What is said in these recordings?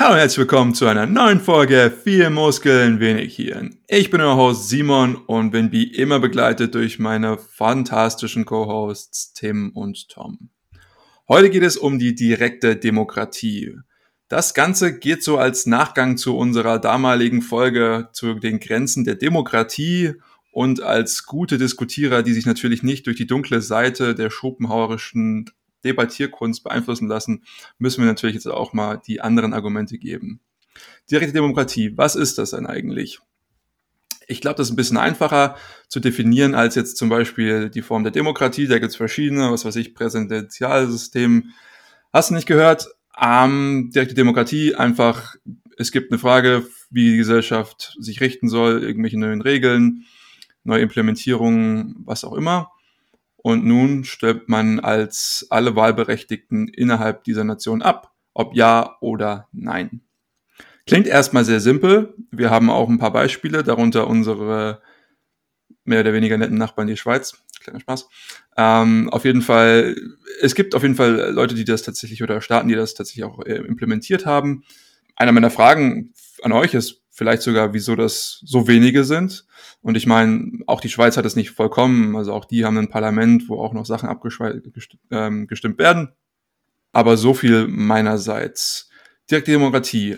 Hallo und herzlich willkommen zu einer neuen Folge Viel Muskeln, wenig Hirn. Ich bin euer Host Simon und bin wie immer begleitet durch meine fantastischen Co-Hosts Tim und Tom. Heute geht es um die direkte Demokratie. Das Ganze geht so als Nachgang zu unserer damaligen Folge zu den Grenzen der Demokratie und als gute Diskutierer, die sich natürlich nicht durch die dunkle Seite der schopenhauerischen Debattierkunst beeinflussen lassen, müssen wir natürlich jetzt auch mal die anderen Argumente geben. Direkte Demokratie, was ist das denn eigentlich? Ich glaube, das ist ein bisschen einfacher zu definieren als jetzt zum Beispiel die Form der Demokratie. Da gibt es verschiedene, was weiß ich, Präsidentialsystem. Hast du nicht gehört? Ähm, direkte Demokratie, einfach, es gibt eine Frage, wie die Gesellschaft sich richten soll, irgendwelche neuen Regeln, neue Implementierungen, was auch immer. Und nun stellt man als alle Wahlberechtigten innerhalb dieser Nation ab, ob ja oder nein. Klingt erstmal sehr simpel. Wir haben auch ein paar Beispiele, darunter unsere mehr oder weniger netten Nachbarn, die Schweiz. Kleiner Spaß. Ähm, auf jeden Fall, es gibt auf jeden Fall Leute, die das tatsächlich oder Staaten, die das tatsächlich auch äh, implementiert haben. Einer meiner Fragen an euch ist vielleicht sogar, wieso das so wenige sind. Und ich meine, auch die Schweiz hat es nicht vollkommen. Also auch die haben ein Parlament, wo auch noch Sachen abgestimmt ähm, werden. Aber so viel meinerseits. Direkte Demokratie.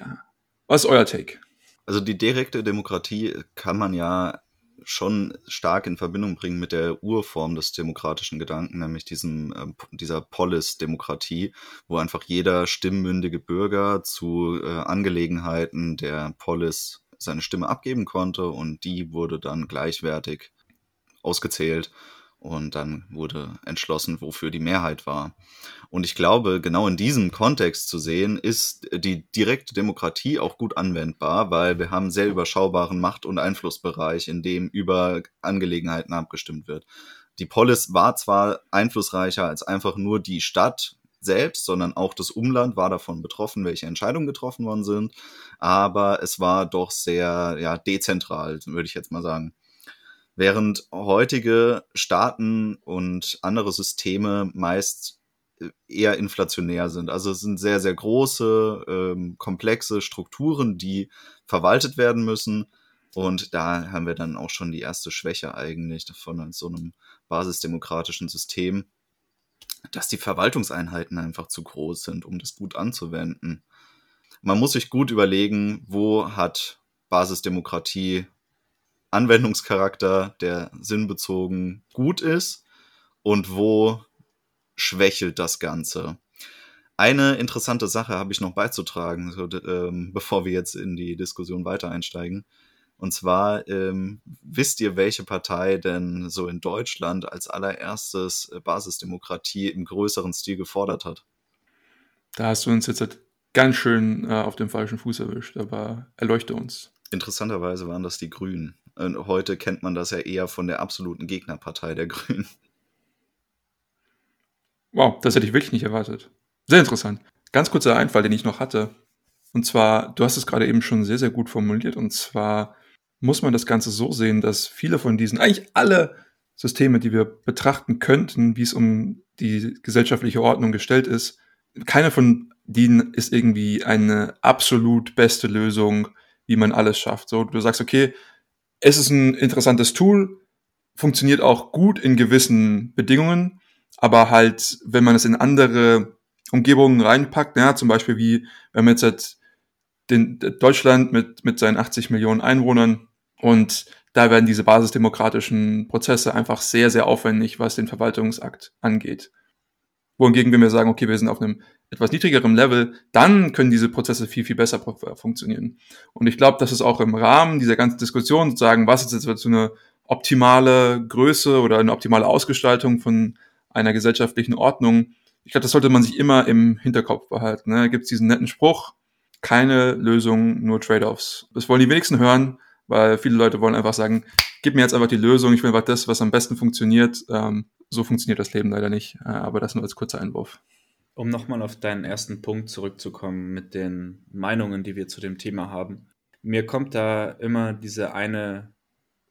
Was ist euer Take? Also die direkte Demokratie kann man ja schon stark in Verbindung bringen mit der Urform des demokratischen Gedanken, nämlich diesem, äh, dieser Polis-Demokratie, wo einfach jeder stimmmündige Bürger zu äh, Angelegenheiten der Polis seine Stimme abgeben konnte und die wurde dann gleichwertig ausgezählt und dann wurde entschlossen, wofür die Mehrheit war. Und ich glaube, genau in diesem Kontext zu sehen, ist die direkte Demokratie auch gut anwendbar, weil wir haben sehr überschaubaren Macht- und Einflussbereich, in dem über Angelegenheiten abgestimmt wird. Die Polis war zwar einflussreicher als einfach nur die Stadt selbst, sondern auch das Umland war davon betroffen, welche Entscheidungen getroffen worden sind. Aber es war doch sehr ja, dezentral, würde ich jetzt mal sagen. Während heutige Staaten und andere Systeme meist eher inflationär sind. Also es sind sehr, sehr große, ähm, komplexe Strukturen, die verwaltet werden müssen. Und da haben wir dann auch schon die erste Schwäche eigentlich von so einem basisdemokratischen System dass die Verwaltungseinheiten einfach zu groß sind, um das gut anzuwenden. Man muss sich gut überlegen, wo hat Basisdemokratie Anwendungscharakter, der sinnbezogen gut ist und wo schwächelt das Ganze. Eine interessante Sache habe ich noch beizutragen, so, ähm, bevor wir jetzt in die Diskussion weiter einsteigen. Und zwar, ähm, wisst ihr, welche Partei denn so in Deutschland als allererstes äh, Basisdemokratie im größeren Stil gefordert hat? Da hast du uns jetzt halt ganz schön äh, auf dem falschen Fuß erwischt, aber erleuchte uns. Interessanterweise waren das die Grünen. Und heute kennt man das ja eher von der absoluten Gegnerpartei der Grünen. Wow, das hätte ich wirklich nicht erwartet. Sehr interessant. Ganz kurzer Einfall, den ich noch hatte. Und zwar, du hast es gerade eben schon sehr, sehr gut formuliert. Und zwar, muss man das Ganze so sehen, dass viele von diesen, eigentlich alle Systeme, die wir betrachten könnten, wie es um die gesellschaftliche Ordnung gestellt ist, keine von denen ist irgendwie eine absolut beste Lösung, wie man alles schafft. So, du sagst, okay, es ist ein interessantes Tool, funktioniert auch gut in gewissen Bedingungen, aber halt, wenn man es in andere Umgebungen reinpackt, ja, zum Beispiel wie, wenn man jetzt halt den, Deutschland mit, mit seinen 80 Millionen Einwohnern und da werden diese basisdemokratischen Prozesse einfach sehr, sehr aufwendig, was den Verwaltungsakt angeht. Wohingegen, wenn wir sagen, okay, wir sind auf einem etwas niedrigeren Level, dann können diese Prozesse viel, viel besser funktionieren. Und ich glaube, das ist auch im Rahmen dieser ganzen Diskussion sozusagen, was ist jetzt so eine optimale Größe oder eine optimale Ausgestaltung von einer gesellschaftlichen Ordnung. Ich glaube, das sollte man sich immer im Hinterkopf behalten. Ne? Da gibt es diesen netten Spruch, keine Lösung, nur Trade-offs. Das wollen die wenigsten hören, weil viele Leute wollen einfach sagen, gib mir jetzt einfach die Lösung, ich will einfach das, was am besten funktioniert. Ähm, so funktioniert das Leben leider nicht, äh, aber das nur als kurzer Einwurf. Um nochmal auf deinen ersten Punkt zurückzukommen mit den Meinungen, die wir zu dem Thema haben. Mir kommt da immer diese eine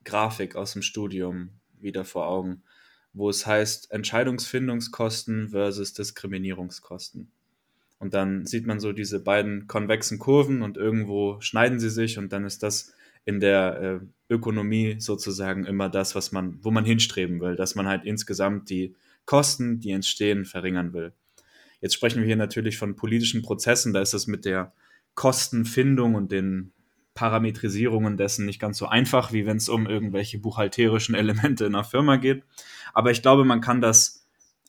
Grafik aus dem Studium wieder vor Augen, wo es heißt Entscheidungsfindungskosten versus Diskriminierungskosten. Und dann sieht man so diese beiden konvexen Kurven und irgendwo schneiden sie sich und dann ist das in der äh, Ökonomie sozusagen immer das, was man, wo man hinstreben will, dass man halt insgesamt die Kosten, die entstehen, verringern will. Jetzt sprechen wir hier natürlich von politischen Prozessen, da ist es mit der Kostenfindung und den Parametrisierungen dessen nicht ganz so einfach, wie wenn es um irgendwelche buchhalterischen Elemente in einer Firma geht. Aber ich glaube, man kann das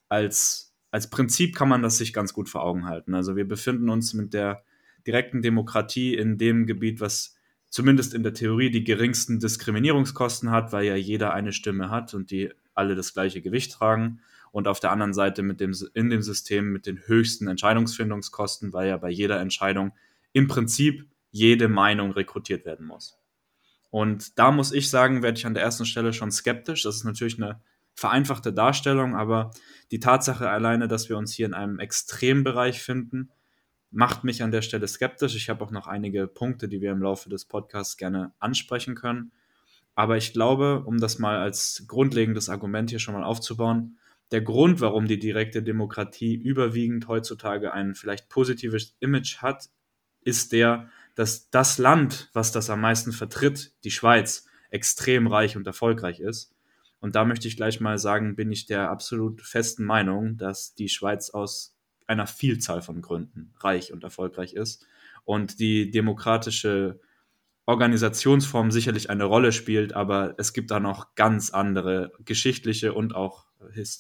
als als Prinzip kann man das sich ganz gut vor Augen halten. Also wir befinden uns mit der direkten Demokratie in dem Gebiet, was zumindest in der Theorie die geringsten Diskriminierungskosten hat, weil ja jeder eine Stimme hat und die alle das gleiche Gewicht tragen. Und auf der anderen Seite mit dem, in dem System mit den höchsten Entscheidungsfindungskosten, weil ja bei jeder Entscheidung im Prinzip jede Meinung rekrutiert werden muss. Und da muss ich sagen, werde ich an der ersten Stelle schon skeptisch. Das ist natürlich eine vereinfachte Darstellung, aber die Tatsache alleine, dass wir uns hier in einem Extrembereich finden, macht mich an der Stelle skeptisch. Ich habe auch noch einige Punkte, die wir im Laufe des Podcasts gerne ansprechen können. Aber ich glaube, um das mal als grundlegendes Argument hier schon mal aufzubauen, der Grund, warum die direkte Demokratie überwiegend heutzutage ein vielleicht positives Image hat, ist der, dass das Land, was das am meisten vertritt, die Schweiz, extrem reich und erfolgreich ist. Und da möchte ich gleich mal sagen, bin ich der absolut festen Meinung, dass die Schweiz aus einer Vielzahl von Gründen reich und erfolgreich ist. Und die demokratische Organisationsform sicherlich eine Rolle spielt, aber es gibt da noch ganz andere geschichtliche und auch,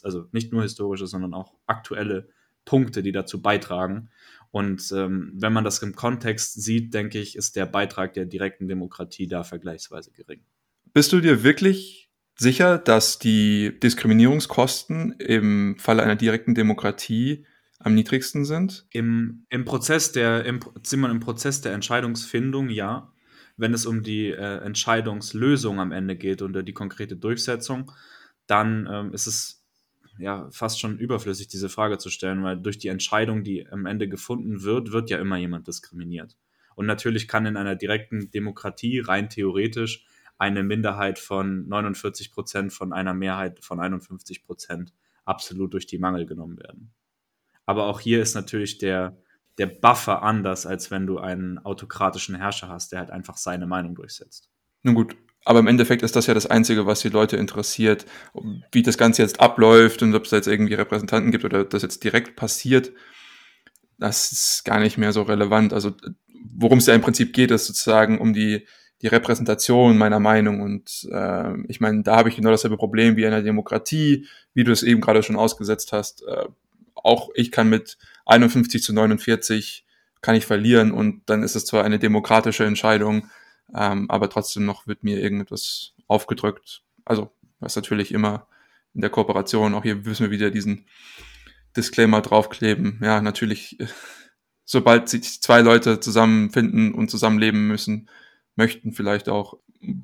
also nicht nur historische, sondern auch aktuelle Punkte, die dazu beitragen. Und ähm, wenn man das im Kontext sieht, denke ich, ist der Beitrag der direkten Demokratie da vergleichsweise gering. Bist du dir wirklich sicher, dass die Diskriminierungskosten im Falle einer direkten Demokratie am niedrigsten sind? Im, im Prozess der, im, im Prozess der Entscheidungsfindung ja. Wenn es um die äh, Entscheidungslösung am Ende geht oder die konkrete Durchsetzung, dann ähm, ist es ja fast schon überflüssig, diese Frage zu stellen, weil durch die Entscheidung, die am Ende gefunden wird, wird ja immer jemand diskriminiert. Und natürlich kann in einer direkten Demokratie rein theoretisch eine Minderheit von 49 Prozent von einer Mehrheit von 51 Prozent absolut durch die Mangel genommen werden. Aber auch hier ist natürlich der, der Buffer anders, als wenn du einen autokratischen Herrscher hast, der halt einfach seine Meinung durchsetzt. Nun gut, aber im Endeffekt ist das ja das Einzige, was die Leute interessiert, wie das Ganze jetzt abläuft und ob es da jetzt irgendwie Repräsentanten gibt oder das jetzt direkt passiert. Das ist gar nicht mehr so relevant. Also worum es ja im Prinzip geht, ist sozusagen um die die Repräsentation meiner Meinung. Und äh, ich meine, da habe ich genau dasselbe Problem wie in der Demokratie, wie du es eben gerade schon ausgesetzt hast. Äh, auch ich kann mit 51 zu 49 kann ich verlieren und dann ist es zwar eine demokratische Entscheidung, ähm, aber trotzdem noch wird mir irgendetwas aufgedrückt. Also, was natürlich immer in der Kooperation, auch hier müssen wir wieder diesen Disclaimer draufkleben. Ja, natürlich, sobald sich zwei Leute zusammenfinden und zusammenleben müssen, möchten vielleicht auch,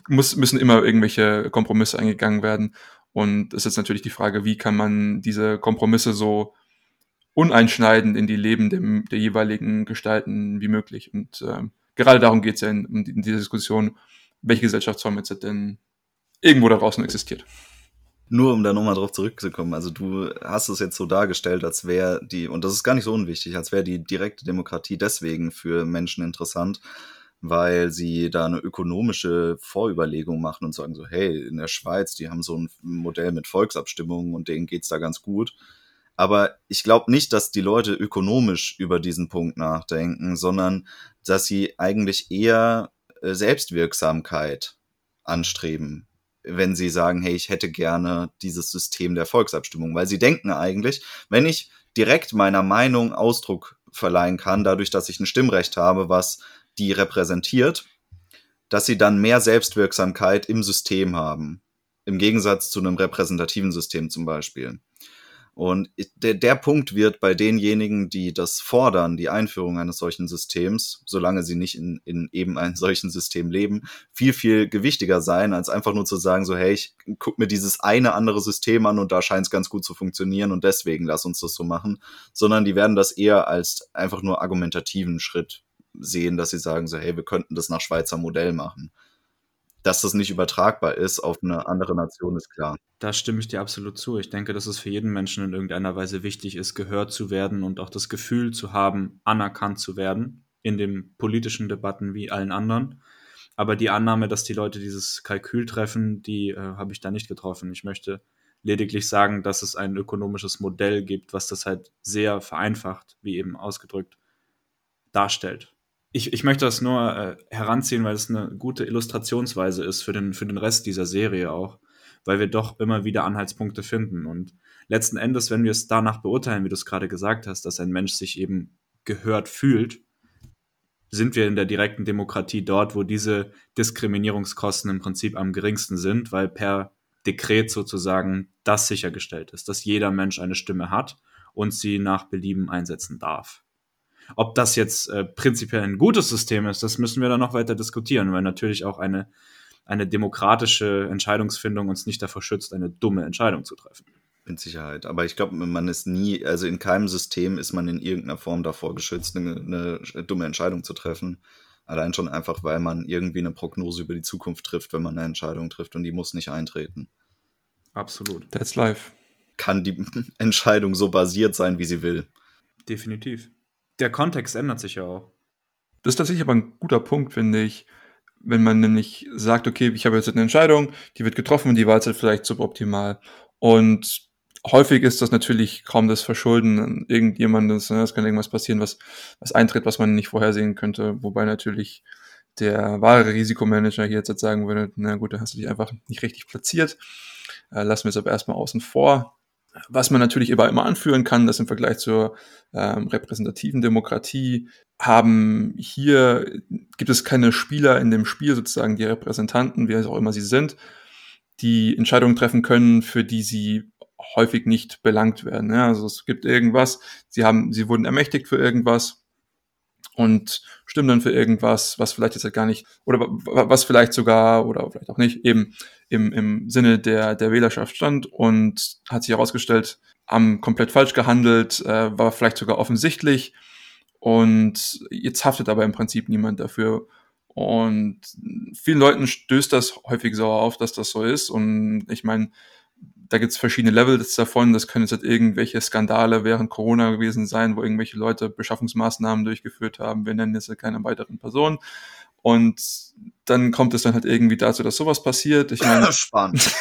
muss, müssen immer irgendwelche Kompromisse eingegangen werden. Und es ist natürlich die Frage, wie kann man diese Kompromisse so uneinschneidend in die Leben dem, der jeweiligen gestalten wie möglich. Und ähm, gerade darum geht es ja in, in dieser Diskussion, welche Gesellschaftsform jetzt denn irgendwo da draußen existiert. Nur um da nochmal drauf zurückzukommen, also du hast es jetzt so dargestellt, als wäre die, und das ist gar nicht so unwichtig, als wäre die direkte Demokratie deswegen für Menschen interessant, weil sie da eine ökonomische Vorüberlegung machen und sagen so, hey, in der Schweiz, die haben so ein Modell mit Volksabstimmungen und denen geht's da ganz gut. Aber ich glaube nicht, dass die Leute ökonomisch über diesen Punkt nachdenken, sondern dass sie eigentlich eher äh, Selbstwirksamkeit anstreben, wenn sie sagen, hey, ich hätte gerne dieses System der Volksabstimmung, weil sie denken eigentlich, wenn ich direkt meiner Meinung Ausdruck verleihen kann, dadurch, dass ich ein Stimmrecht habe, was die repräsentiert, dass sie dann mehr Selbstwirksamkeit im System haben. Im Gegensatz zu einem repräsentativen System zum Beispiel. Und der, der Punkt wird bei denjenigen, die das fordern, die Einführung eines solchen Systems, solange sie nicht in, in eben einem solchen System leben, viel, viel gewichtiger sein, als einfach nur zu sagen, so, hey, ich guck mir dieses eine andere System an und da scheint es ganz gut zu funktionieren und deswegen lass uns das so machen, sondern die werden das eher als einfach nur argumentativen Schritt sehen, dass sie sagen so, hey, wir könnten das nach Schweizer Modell machen. Dass das nicht übertragbar ist auf eine andere Nation, ist klar. Da stimme ich dir absolut zu. Ich denke, dass es für jeden Menschen in irgendeiner Weise wichtig ist, gehört zu werden und auch das Gefühl zu haben, anerkannt zu werden in den politischen Debatten wie allen anderen. Aber die Annahme, dass die Leute dieses Kalkül treffen, die äh, habe ich da nicht getroffen. Ich möchte lediglich sagen, dass es ein ökonomisches Modell gibt, was das halt sehr vereinfacht, wie eben ausgedrückt, darstellt. Ich, ich möchte das nur äh, heranziehen, weil es eine gute Illustrationsweise ist für den, für den Rest dieser Serie auch, weil wir doch immer wieder Anhaltspunkte finden. Und letzten Endes, wenn wir es danach beurteilen, wie du es gerade gesagt hast, dass ein Mensch sich eben gehört fühlt, sind wir in der direkten Demokratie dort, wo diese Diskriminierungskosten im Prinzip am geringsten sind, weil per Dekret sozusagen das sichergestellt ist, dass jeder Mensch eine Stimme hat und sie nach Belieben einsetzen darf. Ob das jetzt äh, prinzipiell ein gutes System ist, das müssen wir dann noch weiter diskutieren, weil natürlich auch eine, eine demokratische Entscheidungsfindung uns nicht davor schützt, eine dumme Entscheidung zu treffen. Mit Sicherheit. Aber ich glaube, man ist nie, also in keinem System ist man in irgendeiner Form davor geschützt, eine, eine dumme Entscheidung zu treffen. Allein schon einfach, weil man irgendwie eine Prognose über die Zukunft trifft, wenn man eine Entscheidung trifft und die muss nicht eintreten. Absolut. That's life. Kann die Entscheidung so basiert sein, wie sie will. Definitiv. Der Kontext ändert sich ja auch. Das ist tatsächlich aber ein guter Punkt, finde ich, wenn man nämlich sagt, okay, ich habe jetzt eine Entscheidung, die wird getroffen und die war jetzt vielleicht suboptimal. Und häufig ist das natürlich kaum das Verschulden irgendjemandes. Ne? Es kann irgendwas passieren, was, was eintritt, was man nicht vorhersehen könnte. Wobei natürlich der wahre Risikomanager hier jetzt sagen würde, na gut, da hast du dich einfach nicht richtig platziert. Äh, lassen wir es aber erstmal außen vor. Was man natürlich immer, immer anführen kann, dass im Vergleich zur ähm, repräsentativen Demokratie haben hier, gibt es keine Spieler in dem Spiel, sozusagen die Repräsentanten, wie auch immer sie sind, die Entscheidungen treffen können, für die sie häufig nicht belangt werden. Ja, also es gibt irgendwas, sie haben, sie wurden ermächtigt für irgendwas und stimmen dann für irgendwas, was vielleicht jetzt halt gar nicht, oder was vielleicht sogar, oder vielleicht auch nicht, eben im, im Sinne der, der Wählerschaft stand und hat sich herausgestellt, haben komplett falsch gehandelt, äh, war vielleicht sogar offensichtlich und jetzt haftet aber im Prinzip niemand dafür. Und vielen Leuten stößt das häufig so auf, dass das so ist. Und ich meine, da gibt's verschiedene Levels davon. Das können jetzt halt irgendwelche Skandale während Corona gewesen sein, wo irgendwelche Leute Beschaffungsmaßnahmen durchgeführt haben. Wir nennen jetzt keine weiteren Personen. Und dann kommt es dann halt irgendwie dazu, dass sowas passiert. Ich meine, spannend.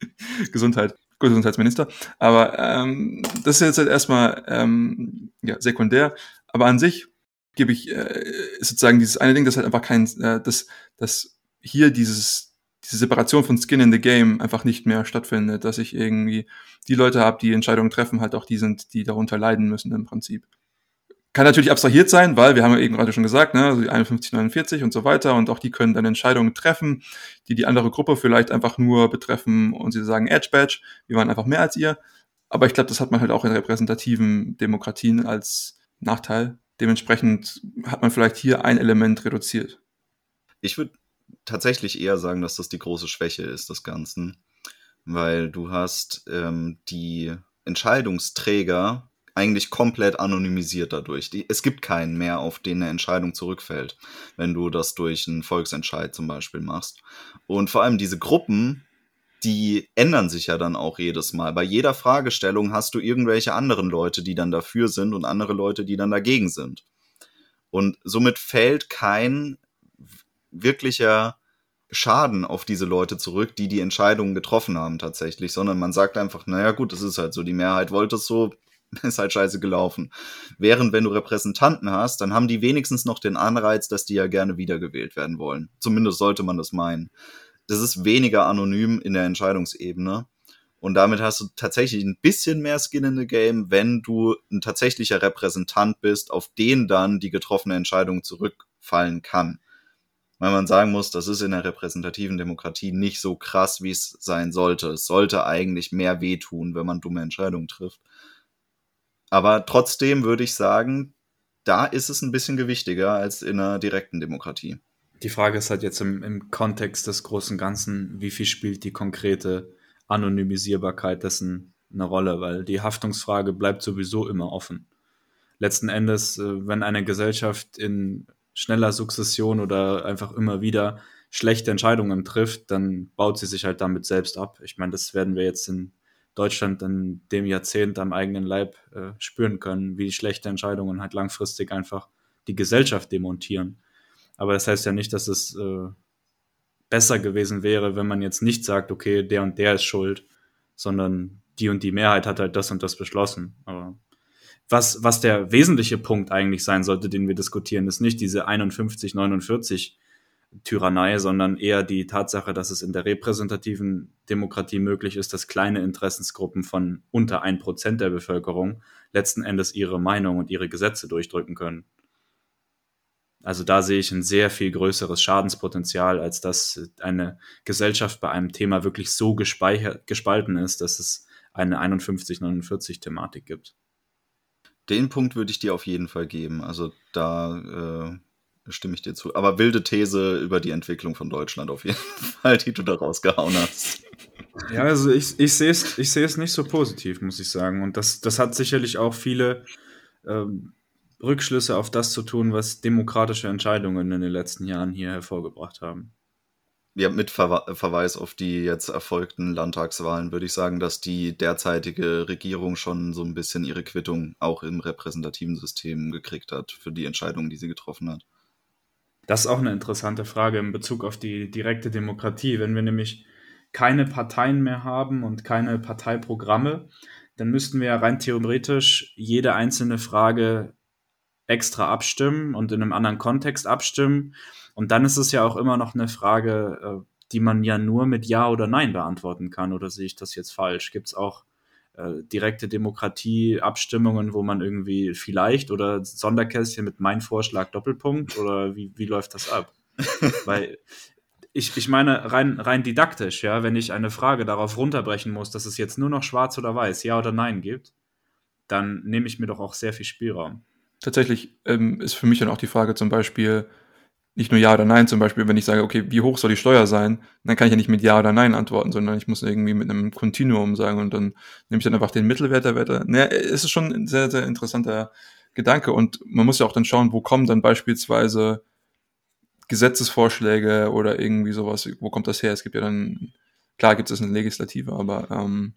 Gesundheit, Gesundheitsminister. Aber ähm, das ist jetzt halt erstmal ähm, ja, sekundär. Aber an sich gebe ich äh, sozusagen dieses eine Ding, das halt einfach kein, äh, das, das hier dieses diese Separation von Skin in the Game einfach nicht mehr stattfindet, dass ich irgendwie die Leute habe, die Entscheidungen treffen, halt auch die sind, die darunter leiden müssen im Prinzip. Kann natürlich abstrahiert sein, weil wir haben ja eben gerade schon gesagt, ne, also die 51, 49 und so weiter und auch die können dann Entscheidungen treffen, die die andere Gruppe vielleicht einfach nur betreffen und sie sagen Edge Badge, wir waren einfach mehr als ihr. Aber ich glaube, das hat man halt auch in repräsentativen Demokratien als Nachteil. Dementsprechend hat man vielleicht hier ein Element reduziert. Ich würde tatsächlich eher sagen, dass das die große Schwäche ist des Ganzen, weil du hast ähm, die Entscheidungsträger eigentlich komplett anonymisiert dadurch. Die, es gibt keinen mehr, auf den eine Entscheidung zurückfällt, wenn du das durch einen Volksentscheid zum Beispiel machst. Und vor allem diese Gruppen, die ändern sich ja dann auch jedes Mal. Bei jeder Fragestellung hast du irgendwelche anderen Leute, die dann dafür sind und andere Leute, die dann dagegen sind. Und somit fällt kein wirklicher Schaden auf diese Leute zurück, die die Entscheidungen getroffen haben tatsächlich, sondern man sagt einfach, naja gut, das ist halt so, die Mehrheit wollte es so, ist halt scheiße gelaufen. Während wenn du Repräsentanten hast, dann haben die wenigstens noch den Anreiz, dass die ja gerne wiedergewählt werden wollen. Zumindest sollte man das meinen. Das ist weniger anonym in der Entscheidungsebene. Und damit hast du tatsächlich ein bisschen mehr Skin in the Game, wenn du ein tatsächlicher Repräsentant bist, auf den dann die getroffene Entscheidung zurückfallen kann weil man sagen muss, das ist in der repräsentativen Demokratie nicht so krass, wie es sein sollte. Es sollte eigentlich mehr wehtun, wenn man dumme Entscheidungen trifft. Aber trotzdem würde ich sagen, da ist es ein bisschen gewichtiger als in einer direkten Demokratie. Die Frage ist halt jetzt im, im Kontext des großen Ganzen, wie viel spielt die konkrete Anonymisierbarkeit dessen eine Rolle, weil die Haftungsfrage bleibt sowieso immer offen. Letzten Endes, äh, wenn eine Gesellschaft in schneller Sukzession oder einfach immer wieder schlechte Entscheidungen trifft, dann baut sie sich halt damit selbst ab. Ich meine, das werden wir jetzt in Deutschland in dem Jahrzehnt am eigenen Leib äh, spüren können, wie schlechte Entscheidungen halt langfristig einfach die Gesellschaft demontieren. Aber das heißt ja nicht, dass es äh, besser gewesen wäre, wenn man jetzt nicht sagt, okay, der und der ist schuld, sondern die und die Mehrheit hat halt das und das beschlossen. Aber was, was der wesentliche Punkt eigentlich sein sollte, den wir diskutieren, ist nicht diese 51, 49 Tyrannei, sondern eher die Tatsache, dass es in der repräsentativen Demokratie möglich ist, dass kleine Interessensgruppen von unter ein Prozent der Bevölkerung letzten Endes ihre Meinung und ihre Gesetze durchdrücken können. Also da sehe ich ein sehr viel größeres Schadenspotenzial, als dass eine Gesellschaft bei einem Thema wirklich so gespalten ist, dass es eine 51-49-Thematik gibt. Den Punkt würde ich dir auf jeden Fall geben. Also da äh, stimme ich dir zu. Aber wilde These über die Entwicklung von Deutschland auf jeden Fall, die du da rausgehauen hast. Ja, also ich, ich sehe es ich sehe es nicht so positiv, muss ich sagen. Und das, das hat sicherlich auch viele ähm, Rückschlüsse auf das zu tun, was demokratische Entscheidungen in den letzten Jahren hier hervorgebracht haben. Ja, mit Ver Verweis auf die jetzt erfolgten Landtagswahlen würde ich sagen, dass die derzeitige Regierung schon so ein bisschen ihre Quittung auch im repräsentativen System gekriegt hat für die Entscheidungen, die sie getroffen hat. Das ist auch eine interessante Frage in Bezug auf die direkte Demokratie. Wenn wir nämlich keine Parteien mehr haben und keine Parteiprogramme, dann müssten wir ja rein theoretisch jede einzelne Frage extra abstimmen und in einem anderen Kontext abstimmen. Und dann ist es ja auch immer noch eine Frage, äh, die man ja nur mit Ja oder Nein beantworten kann. Oder sehe ich das jetzt falsch? Gibt es auch äh, direkte Demokratie-Abstimmungen, wo man irgendwie vielleicht oder Sonderkästchen mit mein Vorschlag Doppelpunkt oder wie, wie läuft das ab? Weil ich, ich meine, rein, rein didaktisch, ja, wenn ich eine Frage darauf runterbrechen muss, dass es jetzt nur noch schwarz oder weiß, ja oder nein gibt, dann nehme ich mir doch auch sehr viel Spielraum. Tatsächlich ähm, ist für mich dann auch die Frage zum Beispiel, nicht nur Ja oder Nein zum Beispiel, wenn ich sage, okay, wie hoch soll die Steuer sein, dann kann ich ja nicht mit Ja oder Nein antworten, sondern ich muss irgendwie mit einem Kontinuum sagen und dann nehme ich dann einfach den Mittelwert der Werte. Naja, es ist schon ein sehr, sehr interessanter Gedanke und man muss ja auch dann schauen, wo kommen dann beispielsweise Gesetzesvorschläge oder irgendwie sowas, wo kommt das her? Es gibt ja dann, klar gibt es eine Legislative, aber ähm,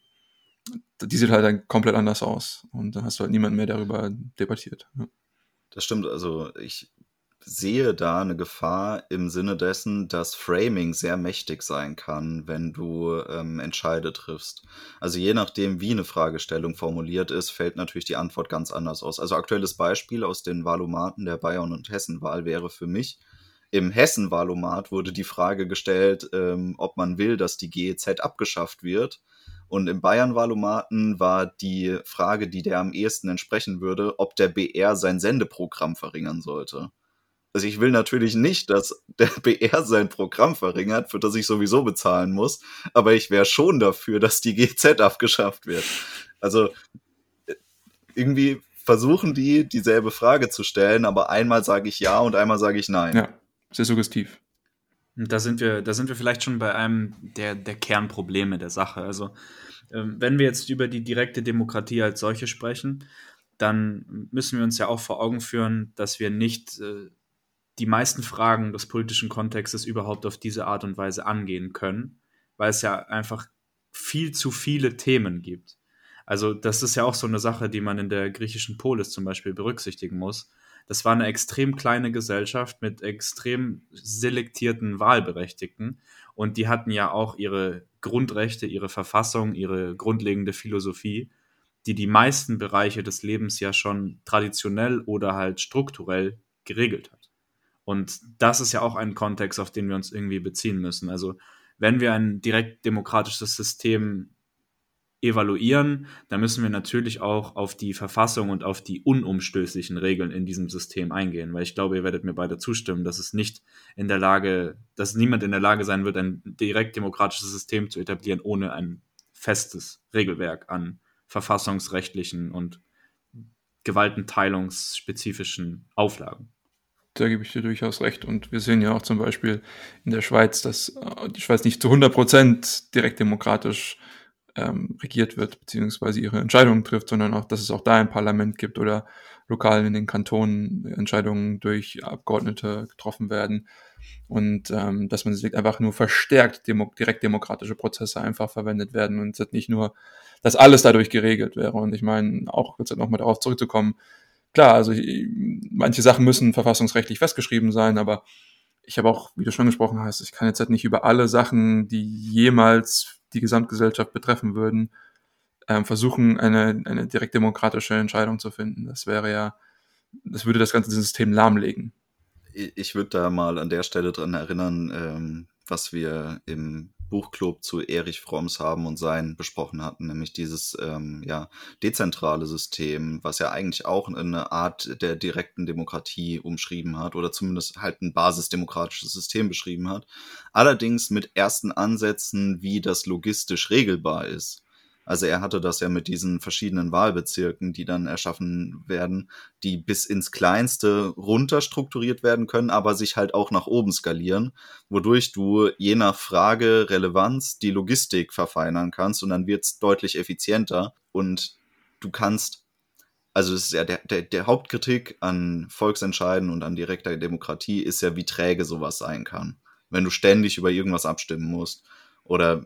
die sieht halt dann komplett anders aus und dann hast du halt niemanden mehr darüber debattiert. Ja. Das stimmt, also ich sehe da eine Gefahr im Sinne dessen, dass Framing sehr mächtig sein kann, wenn du ähm, Entscheide triffst. Also je nachdem, wie eine Fragestellung formuliert ist, fällt natürlich die Antwort ganz anders aus. Also aktuelles Beispiel aus den Wahlomaten der Bayern- und Hessenwahl wäre für mich, im Hessen-Wahlomat wurde die Frage gestellt, ähm, ob man will, dass die GEZ abgeschafft wird. Und im Bayern-Wahlomaten war die Frage, die der am ehesten entsprechen würde, ob der BR sein Sendeprogramm verringern sollte. Also ich will natürlich nicht, dass der BR sein Programm verringert, für das ich sowieso bezahlen muss, aber ich wäre schon dafür, dass die GZ abgeschafft wird. Also äh, irgendwie versuchen die dieselbe Frage zu stellen, aber einmal sage ich ja und einmal sage ich nein. Ja, sehr suggestiv. Da sind wir, da sind wir vielleicht schon bei einem der, der Kernprobleme der Sache. Also, ähm, wenn wir jetzt über die direkte Demokratie als solche sprechen, dann müssen wir uns ja auch vor Augen führen, dass wir nicht äh, die meisten Fragen des politischen Kontextes überhaupt auf diese Art und Weise angehen können, weil es ja einfach viel zu viele Themen gibt. Also das ist ja auch so eine Sache, die man in der griechischen Polis zum Beispiel berücksichtigen muss. Das war eine extrem kleine Gesellschaft mit extrem selektierten Wahlberechtigten und die hatten ja auch ihre Grundrechte, ihre Verfassung, ihre grundlegende Philosophie, die die meisten Bereiche des Lebens ja schon traditionell oder halt strukturell geregelt hat. Und das ist ja auch ein Kontext, auf den wir uns irgendwie beziehen müssen. Also wenn wir ein direkt demokratisches System evaluieren, dann müssen wir natürlich auch auf die Verfassung und auf die unumstößlichen Regeln in diesem System eingehen, weil ich glaube, ihr werdet mir beide zustimmen, dass es nicht in der Lage, dass niemand in der Lage sein wird, ein direkt demokratisches System zu etablieren, ohne ein festes Regelwerk an verfassungsrechtlichen und gewaltenteilungsspezifischen Auflagen da gebe ich dir durchaus recht. Und wir sehen ja auch zum Beispiel in der Schweiz, dass äh, die Schweiz nicht zu 100 Prozent direkt demokratisch ähm, regiert wird, beziehungsweise ihre Entscheidungen trifft, sondern auch, dass es auch da ein Parlament gibt oder lokal in den Kantonen Entscheidungen durch Abgeordnete getroffen werden und ähm, dass man sich einfach nur verstärkt demo direkt demokratische Prozesse einfach verwendet werden und es nicht nur, dass alles dadurch geregelt wäre. Und ich meine, auch jetzt nochmal darauf zurückzukommen, klar, also ich, manche Sachen müssen verfassungsrechtlich festgeschrieben sein, aber ich habe auch, wie du schon gesprochen hast, ich kann jetzt halt nicht über alle Sachen, die jemals die Gesamtgesellschaft betreffen würden, ähm, versuchen, eine, eine direkt demokratische Entscheidung zu finden. Das wäre ja, das würde das ganze System lahmlegen. Ich würde da mal an der Stelle dran erinnern, ähm, was wir im Buchclub zu Erich Fromms Haben und Sein besprochen hatten, nämlich dieses ähm, ja, dezentrale System, was ja eigentlich auch eine Art der direkten Demokratie umschrieben hat oder zumindest halt ein basisdemokratisches System beschrieben hat. Allerdings mit ersten Ansätzen, wie das logistisch regelbar ist. Also er hatte das ja mit diesen verschiedenen Wahlbezirken, die dann erschaffen werden, die bis ins Kleinste runter strukturiert werden können, aber sich halt auch nach oben skalieren, wodurch du je nach Frage Relevanz die Logistik verfeinern kannst und dann wird's deutlich effizienter und du kannst also das ist ja der, der, der Hauptkritik an Volksentscheiden und an direkter Demokratie ist ja, wie träge sowas sein kann. Wenn du ständig über irgendwas abstimmen musst oder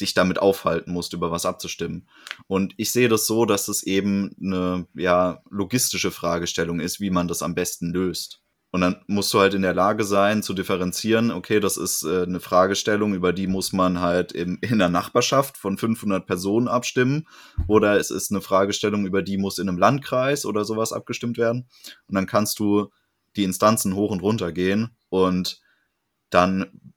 dich damit aufhalten musst, über was abzustimmen. Und ich sehe das so, dass es eben eine ja, logistische Fragestellung ist, wie man das am besten löst. Und dann musst du halt in der Lage sein, zu differenzieren, okay, das ist äh, eine Fragestellung, über die muss man halt im, in der Nachbarschaft von 500 Personen abstimmen. Oder es ist eine Fragestellung, über die muss in einem Landkreis oder sowas abgestimmt werden. Und dann kannst du die Instanzen hoch und runter gehen und dann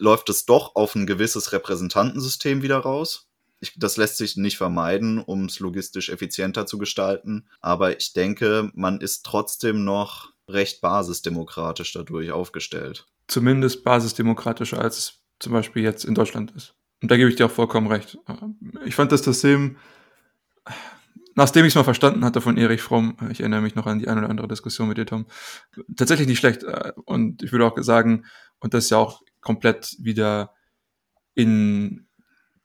läuft es doch auf ein gewisses Repräsentantensystem wieder raus. Ich, das lässt sich nicht vermeiden, um es logistisch effizienter zu gestalten. Aber ich denke, man ist trotzdem noch recht basisdemokratisch dadurch aufgestellt. Zumindest basisdemokratischer, als es zum Beispiel jetzt in Deutschland ist. Und da gebe ich dir auch vollkommen recht. Ich fand das System, nachdem ich es mal verstanden hatte von Erich Fromm, ich erinnere mich noch an die eine oder andere Diskussion mit dir, Tom, tatsächlich nicht schlecht. Und ich würde auch sagen, und das ist ja auch komplett wieder in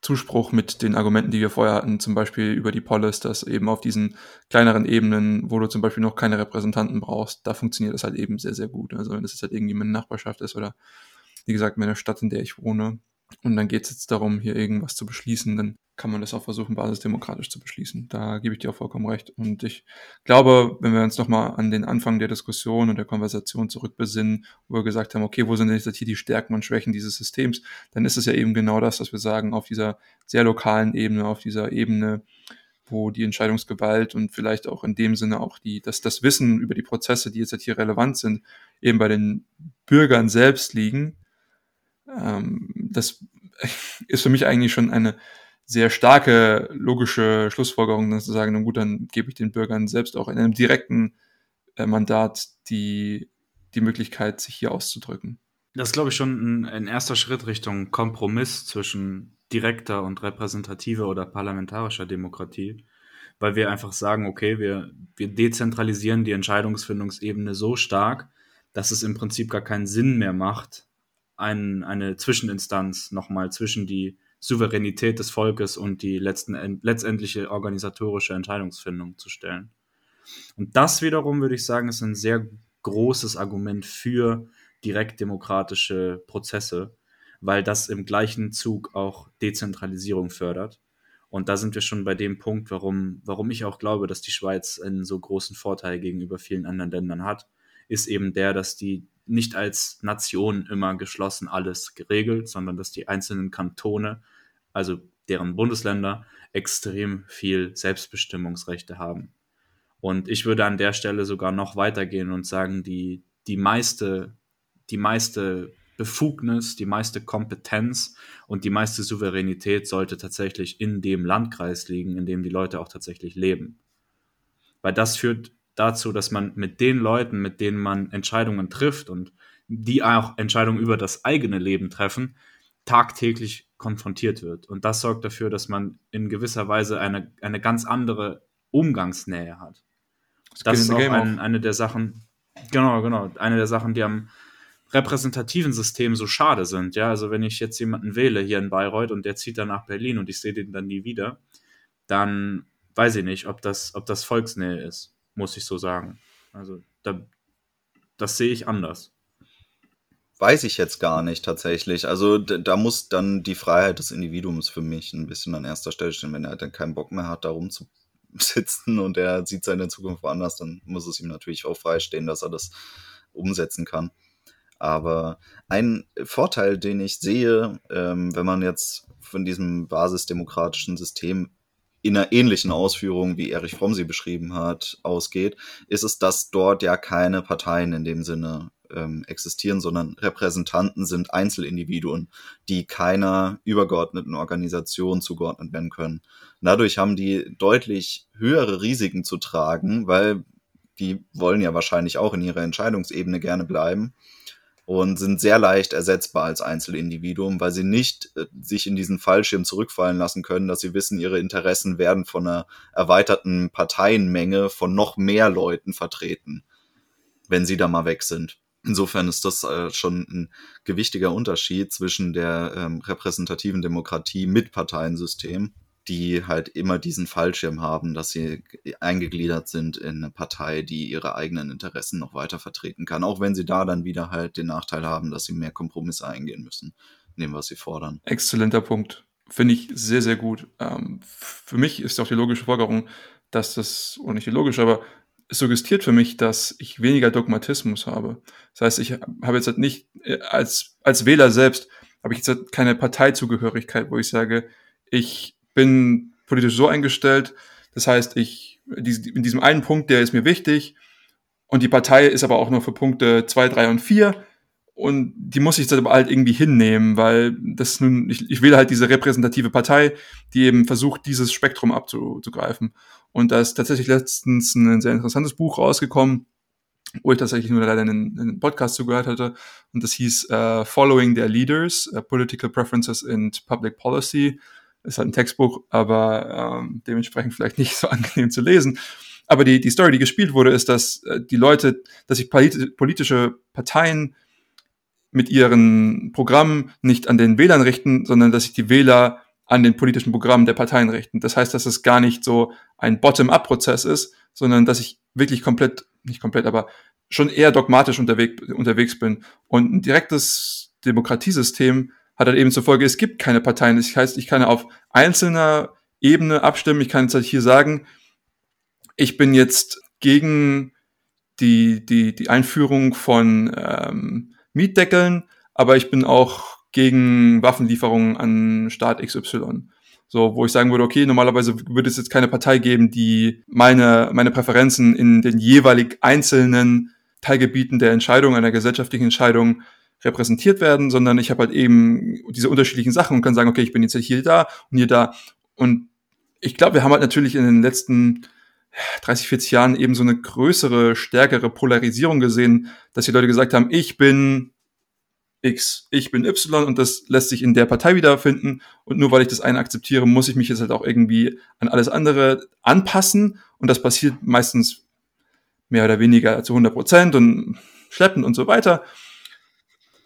Zuspruch mit den Argumenten, die wir vorher hatten, zum Beispiel über die Polis, dass eben auf diesen kleineren Ebenen, wo du zum Beispiel noch keine Repräsentanten brauchst, da funktioniert das halt eben sehr, sehr gut. Also wenn das jetzt halt irgendwie meine Nachbarschaft ist oder wie gesagt meine Stadt, in der ich wohne, und dann geht es jetzt darum, hier irgendwas zu beschließen, dann kann man das auch versuchen, basisdemokratisch zu beschließen. Da gebe ich dir auch vollkommen recht. Und ich glaube, wenn wir uns nochmal an den Anfang der Diskussion und der Konversation zurückbesinnen, wo wir gesagt haben, okay, wo sind denn jetzt hier die Stärken und Schwächen dieses Systems, dann ist es ja eben genau das, dass wir sagen, auf dieser sehr lokalen Ebene, auf dieser Ebene, wo die Entscheidungsgewalt und vielleicht auch in dem Sinne auch die, dass das Wissen über die Prozesse, die jetzt hier relevant sind, eben bei den Bürgern selbst liegen. Ähm, das ist für mich eigentlich schon eine sehr starke logische Schlussfolgerung, dann zu sagen, na gut, dann gebe ich den Bürgern selbst auch in einem direkten äh, Mandat die, die Möglichkeit, sich hier auszudrücken. Das ist, glaube ich, schon ein, ein, erster Schritt Richtung Kompromiss zwischen direkter und repräsentativer oder parlamentarischer Demokratie, weil wir einfach sagen, okay, wir, wir dezentralisieren die Entscheidungsfindungsebene so stark, dass es im Prinzip gar keinen Sinn mehr macht, ein, eine Zwischeninstanz nochmal zwischen die Souveränität des Volkes und die letzten, letztendliche organisatorische Entscheidungsfindung zu stellen. Und das wiederum, würde ich sagen, ist ein sehr großes Argument für direktdemokratische Prozesse, weil das im gleichen Zug auch Dezentralisierung fördert. Und da sind wir schon bei dem Punkt, warum, warum ich auch glaube, dass die Schweiz einen so großen Vorteil gegenüber vielen anderen Ländern hat, ist eben der, dass die nicht als Nation immer geschlossen alles geregelt, sondern dass die einzelnen Kantone, also deren Bundesländer, extrem viel Selbstbestimmungsrechte haben. Und ich würde an der Stelle sogar noch weitergehen und sagen, die, die meiste, die meiste Befugnis, die meiste Kompetenz und die meiste Souveränität sollte tatsächlich in dem Landkreis liegen, in dem die Leute auch tatsächlich leben. Weil das führt dazu, dass man mit den Leuten, mit denen man Entscheidungen trifft und die auch Entscheidungen über das eigene Leben treffen, tagtäglich konfrontiert wird. Und das sorgt dafür, dass man in gewisser Weise eine, eine ganz andere Umgangsnähe hat. Das, das ist auch ein, eine der Sachen, genau, genau, eine der Sachen, die am repräsentativen System so schade sind. Ja, also wenn ich jetzt jemanden wähle hier in Bayreuth und der zieht dann nach Berlin und ich sehe den dann nie wieder, dann weiß ich nicht, ob das, ob das Volksnähe ist, muss ich so sagen. Also da, das sehe ich anders. Weiß ich jetzt gar nicht tatsächlich. Also da muss dann die Freiheit des Individuums für mich ein bisschen an erster Stelle stehen. Wenn er dann keinen Bock mehr hat, da rumzusitzen und er sieht seine Zukunft woanders, dann muss es ihm natürlich auch freistehen, dass er das umsetzen kann. Aber ein Vorteil, den ich sehe, ähm, wenn man jetzt von diesem basisdemokratischen System in einer ähnlichen Ausführung, wie Erich Fromm sie beschrieben hat, ausgeht, ist es, dass dort ja keine Parteien in dem Sinne ähm, existieren, sondern Repräsentanten sind Einzelindividuen, die keiner übergeordneten Organisation zugeordnet werden können. Dadurch haben die deutlich höhere Risiken zu tragen, weil die wollen ja wahrscheinlich auch in ihrer Entscheidungsebene gerne bleiben und sind sehr leicht ersetzbar als Einzelindividuum, weil sie nicht äh, sich in diesen Fallschirm zurückfallen lassen können, dass sie wissen, ihre Interessen werden von einer erweiterten Parteienmenge von noch mehr Leuten vertreten, wenn sie da mal weg sind. Insofern ist das äh, schon ein gewichtiger Unterschied zwischen der ähm, repräsentativen Demokratie mit Parteiensystem die halt immer diesen Fallschirm haben, dass sie eingegliedert sind in eine Partei, die ihre eigenen Interessen noch weiter vertreten kann, auch wenn sie da dann wieder halt den Nachteil haben, dass sie mehr Kompromisse eingehen müssen, nehmen was sie fordern. Exzellenter Punkt. Finde ich sehr, sehr gut. Ähm, für mich ist auch die logische Folgerung, dass das, oder nicht die logische, aber es suggestiert für mich, dass ich weniger Dogmatismus habe. Das heißt, ich habe jetzt halt nicht, äh, als, als Wähler selbst, habe ich jetzt halt keine Parteizugehörigkeit, wo ich sage, ich bin politisch so eingestellt. Das heißt, ich, in diesem einen Punkt, der ist mir wichtig. Und die Partei ist aber auch nur für Punkte zwei, drei und vier. Und die muss ich jetzt aber halt irgendwie hinnehmen, weil das nun, ich, ich wähle halt diese repräsentative Partei, die eben versucht, dieses Spektrum abzugreifen. Und da ist tatsächlich letztens ein sehr interessantes Buch rausgekommen, wo ich tatsächlich nur leider einen, einen Podcast zugehört hatte. Und das hieß uh, Following Their Leaders, uh, Political Preferences in Public Policy ist halt ein Textbuch, aber ähm, dementsprechend vielleicht nicht so angenehm zu lesen. Aber die, die Story, die gespielt wurde, ist, dass äh, die Leute, dass sich politische Parteien mit ihren Programmen nicht an den Wählern richten, sondern dass sich die Wähler an den politischen Programmen der Parteien richten. Das heißt, dass es gar nicht so ein Bottom-up-Prozess ist, sondern dass ich wirklich komplett, nicht komplett, aber schon eher dogmatisch unterwegs, unterwegs bin. Und ein direktes Demokratiesystem hat halt eben zur Folge, es gibt keine Parteien. Das heißt, ich kann auf einzelner Ebene abstimmen. Ich kann jetzt halt hier sagen, ich bin jetzt gegen die, die, die Einführung von ähm, Mietdeckeln, aber ich bin auch gegen Waffenlieferungen an Staat XY. So, wo ich sagen würde, okay, normalerweise würde es jetzt keine Partei geben, die meine, meine Präferenzen in den jeweilig einzelnen Teilgebieten der Entscheidung, einer gesellschaftlichen Entscheidung repräsentiert werden, sondern ich habe halt eben diese unterschiedlichen Sachen und kann sagen, okay, ich bin jetzt hier da und hier da. Und ich glaube, wir haben halt natürlich in den letzten 30, 40 Jahren eben so eine größere, stärkere Polarisierung gesehen, dass die Leute gesagt haben, ich bin X, ich bin Y und das lässt sich in der Partei wiederfinden. Und nur weil ich das eine akzeptiere, muss ich mich jetzt halt auch irgendwie an alles andere anpassen. Und das passiert meistens mehr oder weniger zu 100 Prozent und schleppend und so weiter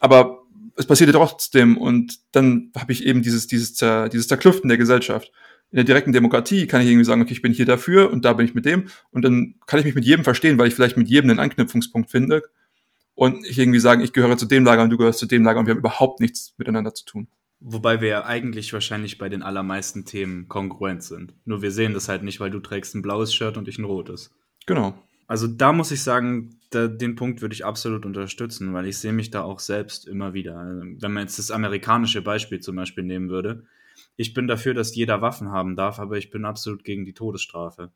aber es passierte trotzdem und dann habe ich eben dieses, dieses, dieses Zerklüften der Gesellschaft. In der direkten Demokratie kann ich irgendwie sagen, okay, ich bin hier dafür und da bin ich mit dem und dann kann ich mich mit jedem verstehen, weil ich vielleicht mit jedem einen Anknüpfungspunkt finde und ich irgendwie sagen, ich gehöre zu dem Lager und du gehörst zu dem Lager und wir haben überhaupt nichts miteinander zu tun. Wobei wir ja eigentlich wahrscheinlich bei den allermeisten Themen kongruent sind. Nur wir sehen das halt nicht, weil du trägst ein blaues Shirt und ich ein rotes. Genau. Also da muss ich sagen, da, den Punkt würde ich absolut unterstützen, weil ich sehe mich da auch selbst immer wieder. Also, wenn man jetzt das amerikanische Beispiel zum Beispiel nehmen würde, ich bin dafür, dass jeder Waffen haben darf, aber ich bin absolut gegen die Todesstrafe.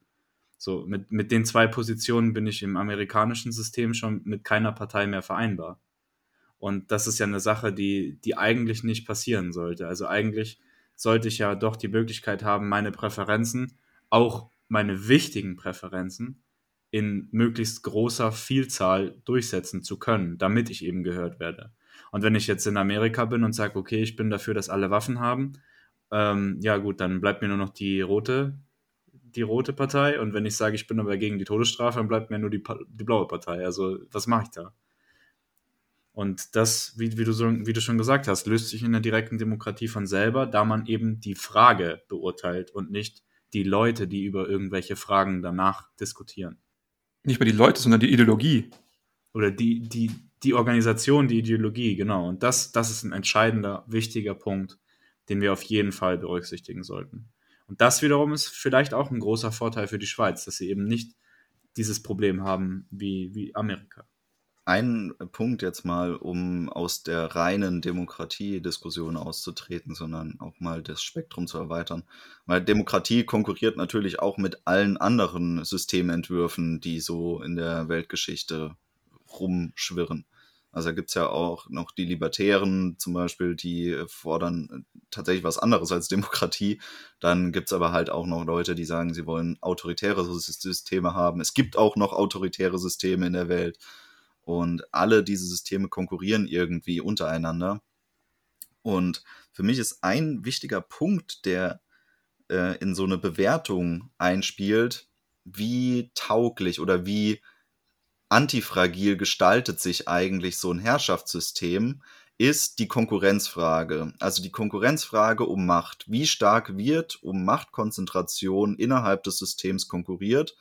So, mit, mit den zwei Positionen bin ich im amerikanischen System schon mit keiner Partei mehr vereinbar. Und das ist ja eine Sache, die, die eigentlich nicht passieren sollte. Also eigentlich sollte ich ja doch die Möglichkeit haben, meine Präferenzen, auch meine wichtigen Präferenzen, in möglichst großer Vielzahl durchsetzen zu können, damit ich eben gehört werde. Und wenn ich jetzt in Amerika bin und sage, okay, ich bin dafür, dass alle Waffen haben, ähm, ja gut, dann bleibt mir nur noch die rote, die rote Partei. Und wenn ich sage, ich bin aber gegen die Todesstrafe, dann bleibt mir nur die, die blaue Partei. Also was mache ich da? Und das, wie, wie, du so, wie du schon gesagt hast, löst sich in der direkten Demokratie von selber, da man eben die Frage beurteilt und nicht die Leute, die über irgendwelche Fragen danach diskutieren. Nicht mehr die Leute, sondern die Ideologie. Oder die, die, die Organisation, die Ideologie, genau. Und das, das ist ein entscheidender, wichtiger Punkt, den wir auf jeden Fall berücksichtigen sollten. Und das wiederum ist vielleicht auch ein großer Vorteil für die Schweiz, dass sie eben nicht dieses Problem haben wie, wie Amerika. Ein Punkt jetzt mal, um aus der reinen Demokratiediskussion auszutreten, sondern auch mal das Spektrum zu erweitern. Weil Demokratie konkurriert natürlich auch mit allen anderen Systementwürfen, die so in der Weltgeschichte rumschwirren. Also da gibt's ja auch noch die Libertären zum Beispiel, die fordern tatsächlich was anderes als Demokratie. Dann gibt's aber halt auch noch Leute, die sagen, sie wollen autoritäre Systeme haben. Es gibt auch noch autoritäre Systeme in der Welt. Und alle diese Systeme konkurrieren irgendwie untereinander. Und für mich ist ein wichtiger Punkt, der äh, in so eine Bewertung einspielt, wie tauglich oder wie antifragil gestaltet sich eigentlich so ein Herrschaftssystem, ist die Konkurrenzfrage. Also die Konkurrenzfrage um Macht. Wie stark wird um Machtkonzentration innerhalb des Systems konkurriert?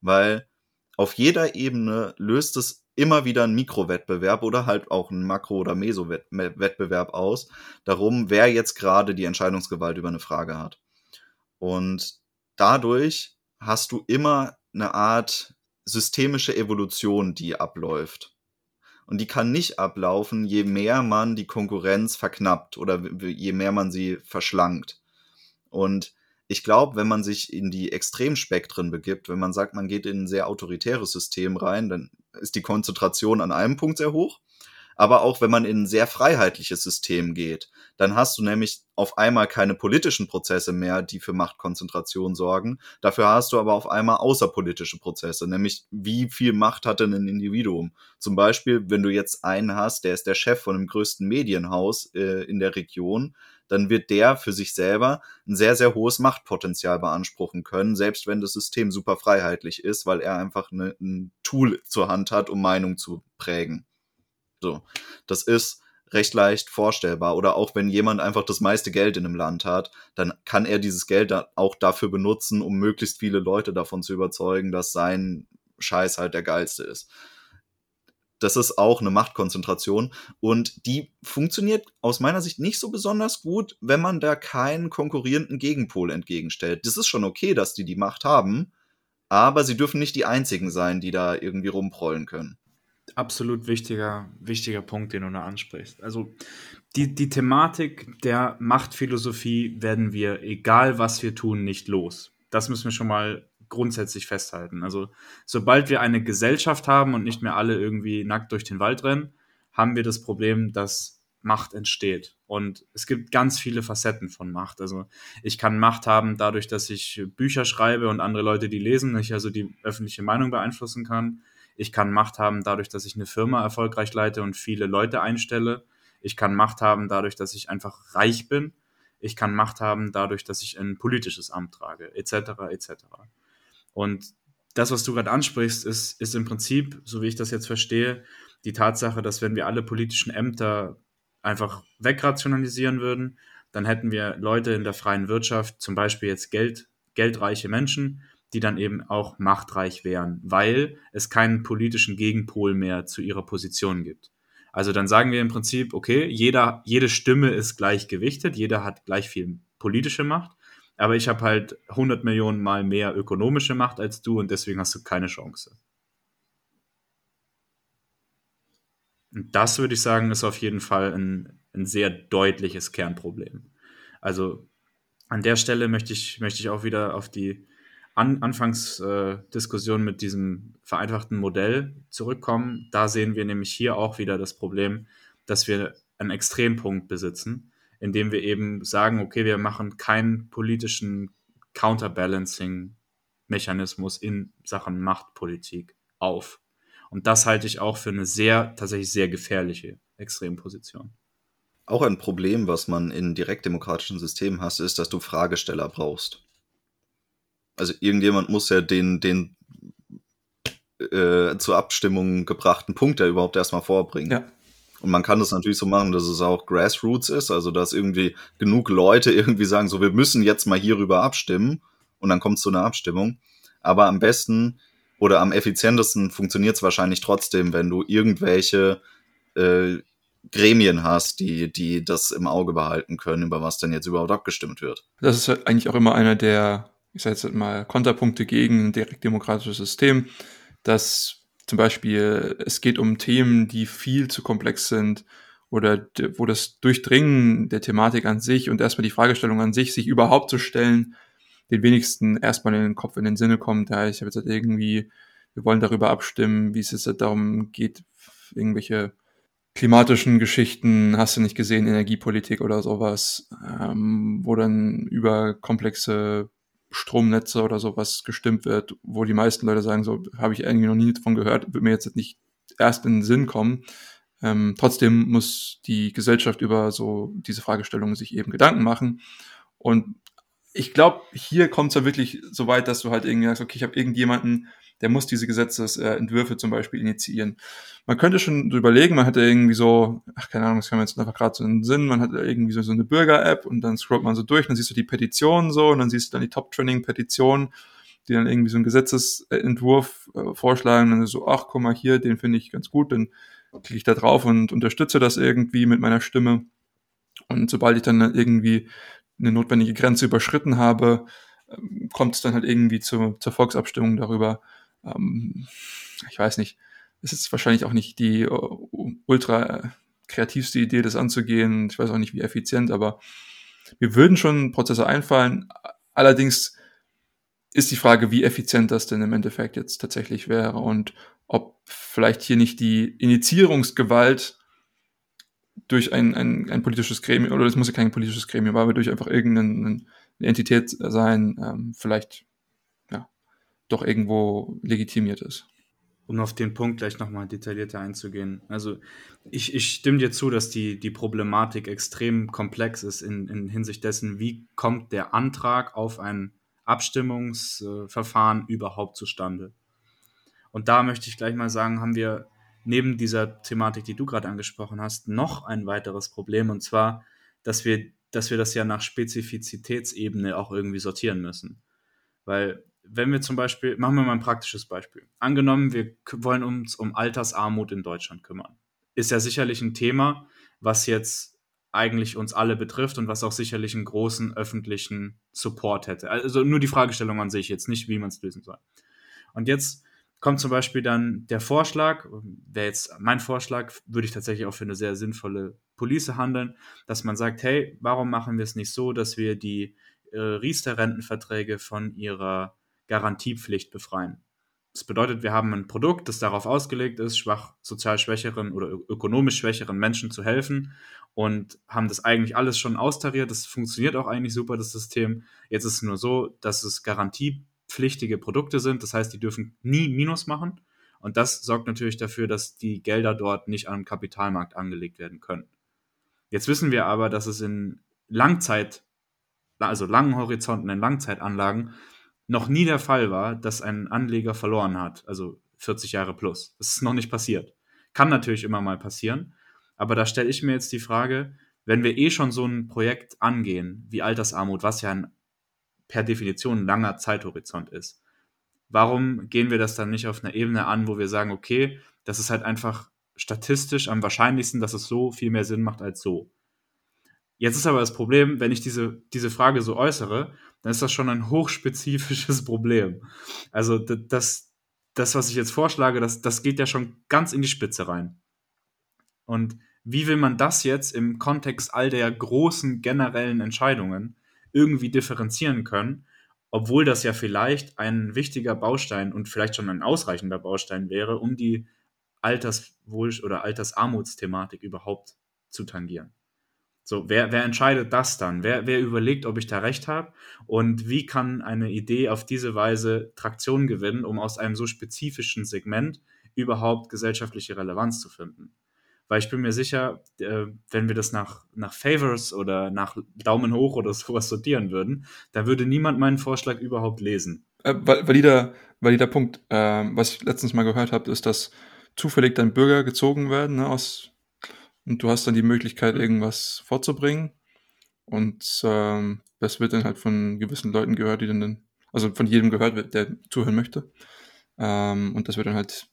Weil auf jeder Ebene löst es immer wieder einen Mikrowettbewerb oder halt auch einen Makro- oder Meso-Wettbewerb aus, darum, wer jetzt gerade die Entscheidungsgewalt über eine Frage hat. Und dadurch hast du immer eine Art systemische Evolution, die abläuft. Und die kann nicht ablaufen, je mehr man die Konkurrenz verknappt oder je mehr man sie verschlankt. Und ich glaube, wenn man sich in die Extremspektren begibt, wenn man sagt, man geht in ein sehr autoritäres System rein, dann ist die Konzentration an einem Punkt sehr hoch aber auch wenn man in ein sehr freiheitliches System geht, dann hast du nämlich auf einmal keine politischen Prozesse mehr, die für Machtkonzentration sorgen. Dafür hast du aber auf einmal außerpolitische Prozesse, nämlich wie viel Macht hat denn ein Individuum? Zum Beispiel, wenn du jetzt einen hast, der ist der Chef von dem größten Medienhaus äh, in der Region, dann wird der für sich selber ein sehr, sehr hohes Machtpotenzial beanspruchen können, selbst wenn das System super freiheitlich ist, weil er einfach eine, ein Tool zur Hand hat, um Meinung zu prägen. So, das ist recht leicht vorstellbar. Oder auch wenn jemand einfach das meiste Geld in einem Land hat, dann kann er dieses Geld auch dafür benutzen, um möglichst viele Leute davon zu überzeugen, dass sein Scheiß halt der geilste ist. Das ist auch eine Machtkonzentration und die funktioniert aus meiner Sicht nicht so besonders gut, wenn man da keinen konkurrierenden Gegenpol entgegenstellt. Das ist schon okay, dass die die Macht haben, aber sie dürfen nicht die einzigen sein, die da irgendwie rumprollen können absolut wichtiger, wichtiger Punkt, den du da ansprichst. Also die, die Thematik der Machtphilosophie werden wir, egal was wir tun, nicht los. Das müssen wir schon mal grundsätzlich festhalten. Also sobald wir eine Gesellschaft haben und nicht mehr alle irgendwie nackt durch den Wald rennen, haben wir das Problem, dass Macht entsteht. Und es gibt ganz viele Facetten von Macht. Also ich kann Macht haben dadurch, dass ich Bücher schreibe und andere Leute die lesen, ich also die öffentliche Meinung beeinflussen kann. Ich kann Macht haben dadurch, dass ich eine Firma erfolgreich leite und viele Leute einstelle. Ich kann Macht haben dadurch, dass ich einfach reich bin. Ich kann Macht haben dadurch, dass ich ein politisches Amt trage, etc. etc. Und das, was du gerade ansprichst, ist, ist im Prinzip, so wie ich das jetzt verstehe, die Tatsache, dass wenn wir alle politischen Ämter einfach wegrationalisieren würden, dann hätten wir Leute in der freien Wirtschaft, zum Beispiel jetzt Geld, geldreiche Menschen, die dann eben auch machtreich wären, weil es keinen politischen Gegenpol mehr zu ihrer Position gibt. Also dann sagen wir im Prinzip, okay, jeder, jede Stimme ist gleich gewichtet, jeder hat gleich viel politische Macht, aber ich habe halt 100 Millionen Mal mehr ökonomische Macht als du und deswegen hast du keine Chance. Und das würde ich sagen, ist auf jeden Fall ein, ein sehr deutliches Kernproblem. Also an der Stelle möchte ich, möchte ich auch wieder auf die An Anfangsdiskussion äh, mit diesem vereinfachten Modell zurückkommen. Da sehen wir nämlich hier auch wieder das Problem, dass wir einen Extrempunkt besitzen, indem wir eben sagen, okay, wir machen keinen politischen Counterbalancing-Mechanismus in Sachen Machtpolitik auf. Und das halte ich auch für eine sehr, tatsächlich sehr gefährliche Extremposition. Auch ein Problem, was man in direktdemokratischen Systemen hast, ist, dass du Fragesteller brauchst also irgendjemand muss ja den, den äh, zur Abstimmung gebrachten Punkt ja überhaupt erstmal vorbringen. Ja. Und man kann das natürlich so machen, dass es auch Grassroots ist, also dass irgendwie genug Leute irgendwie sagen, so wir müssen jetzt mal hierüber abstimmen und dann kommt es zu einer Abstimmung. Aber am besten oder am effizientesten funktioniert es wahrscheinlich trotzdem, wenn du irgendwelche äh, Gremien hast, die, die das im Auge behalten können, über was denn jetzt überhaupt abgestimmt wird. Das ist halt eigentlich auch immer einer der, ich sage jetzt mal, Konterpunkte gegen ein direktdemokratisches System, dass zum Beispiel es geht um Themen, die viel zu komplex sind oder wo das Durchdringen der Thematik an sich und erstmal die Fragestellung an sich, sich überhaupt zu stellen, den wenigsten erstmal in den Kopf, in den Sinne kommt. Ja, ich habe jetzt halt irgendwie, wir wollen darüber abstimmen, wie es jetzt halt darum geht, irgendwelche klimatischen Geschichten, hast du nicht gesehen, Energiepolitik oder sowas, ähm, wo dann über komplexe Stromnetze oder sowas gestimmt wird, wo die meisten Leute sagen, so habe ich irgendwie noch nie davon gehört, wird mir jetzt nicht erst in den Sinn kommen. Ähm, trotzdem muss die Gesellschaft über so diese Fragestellungen sich eben Gedanken machen. Und ich glaube, hier kommt es ja wirklich so weit, dass du halt irgendwie sagst, okay, ich habe irgendjemanden, der muss diese Gesetzesentwürfe zum Beispiel initiieren. Man könnte schon so überlegen, man hätte irgendwie so, ach keine Ahnung, das kann man jetzt einfach gerade so in den Sinn, man hat irgendwie so, so eine Bürger-App und dann scrollt man so durch, dann siehst du die Petitionen so und dann siehst du dann die Top-Trending-Petitionen, die dann irgendwie so einen Gesetzesentwurf äh, vorschlagen und dann so, ach guck mal hier, den finde ich ganz gut, dann klicke ich da drauf und unterstütze das irgendwie mit meiner Stimme. Und sobald ich dann irgendwie eine notwendige Grenze überschritten habe, ähm, kommt es dann halt irgendwie zu, zur Volksabstimmung darüber, ähm, ich weiß nicht, es ist wahrscheinlich auch nicht die uh, ultra kreativste Idee, das anzugehen. Ich weiß auch nicht, wie effizient, aber wir würden schon Prozesse einfallen. Allerdings ist die Frage, wie effizient das denn im Endeffekt jetzt tatsächlich wäre und ob vielleicht hier nicht die Initiierungsgewalt durch ein, ein, ein politisches Gremium, oder es muss ja kein politisches Gremium, aber durch einfach irgendeine Entität sein, ähm, vielleicht doch irgendwo legitimiert ist. Um auf den Punkt gleich nochmal detaillierter einzugehen. Also ich, ich stimme dir zu, dass die, die Problematik extrem komplex ist in, in Hinsicht dessen, wie kommt der Antrag auf ein Abstimmungsverfahren überhaupt zustande. Und da möchte ich gleich mal sagen, haben wir neben dieser Thematik, die du gerade angesprochen hast, noch ein weiteres Problem. Und zwar, dass wir, dass wir das ja nach Spezifizitätsebene auch irgendwie sortieren müssen. Weil wenn wir zum Beispiel, machen wir mal ein praktisches Beispiel. Angenommen, wir wollen uns um Altersarmut in Deutschland kümmern. Ist ja sicherlich ein Thema, was jetzt eigentlich uns alle betrifft und was auch sicherlich einen großen öffentlichen Support hätte. Also nur die Fragestellung an sich, jetzt nicht, wie man es lösen soll. Und jetzt kommt zum Beispiel dann der Vorschlag, wäre jetzt mein Vorschlag, würde ich tatsächlich auch für eine sehr sinnvolle Police handeln, dass man sagt, hey, warum machen wir es nicht so, dass wir die äh, Riester-Rentenverträge von ihrer Garantiepflicht befreien. Das bedeutet, wir haben ein Produkt, das darauf ausgelegt ist, schwach, sozial schwächeren oder ökonomisch schwächeren Menschen zu helfen und haben das eigentlich alles schon austariert. Das funktioniert auch eigentlich super, das System. Jetzt ist es nur so, dass es garantiepflichtige Produkte sind. Das heißt, die dürfen nie Minus machen. Und das sorgt natürlich dafür, dass die Gelder dort nicht am Kapitalmarkt angelegt werden können. Jetzt wissen wir aber, dass es in Langzeit, also langen Horizonten, in Langzeitanlagen noch nie der Fall war, dass ein Anleger verloren hat, also 40 Jahre plus. Das ist noch nicht passiert. Kann natürlich immer mal passieren, aber da stelle ich mir jetzt die Frage, wenn wir eh schon so ein Projekt angehen, wie Altersarmut, was ja ein, per Definition ein langer Zeithorizont ist, warum gehen wir das dann nicht auf einer Ebene an, wo wir sagen, okay, das ist halt einfach statistisch am wahrscheinlichsten, dass es so viel mehr Sinn macht als so. Jetzt ist aber das Problem, wenn ich diese, diese Frage so äußere, dann ist das schon ein hochspezifisches Problem. Also das, das, was ich jetzt vorschlage, das, das geht ja schon ganz in die Spitze rein. Und wie will man das jetzt im Kontext all der großen generellen Entscheidungen irgendwie differenzieren können, obwohl das ja vielleicht ein wichtiger Baustein und vielleicht schon ein ausreichender Baustein wäre, um die Alterswohl- oder Altersarmutsthematik überhaupt zu tangieren. So, wer, wer entscheidet das dann? Wer, wer überlegt, ob ich da recht habe? Und wie kann eine Idee auf diese Weise Traktion gewinnen, um aus einem so spezifischen Segment überhaupt gesellschaftliche Relevanz zu finden? Weil ich bin mir sicher, äh, wenn wir das nach, nach Favors oder nach Daumen hoch oder sowas sortieren würden, da würde niemand meinen Vorschlag überhaupt lesen. Äh, valider, valider Punkt. Äh, was ich letztens mal gehört habe, ist, dass zufällig dann Bürger gezogen werden ne, aus und du hast dann die Möglichkeit, irgendwas vorzubringen. Und ähm, das wird dann halt von gewissen Leuten gehört, die dann, also von jedem gehört wird, der zuhören möchte. Ähm, und das wird dann halt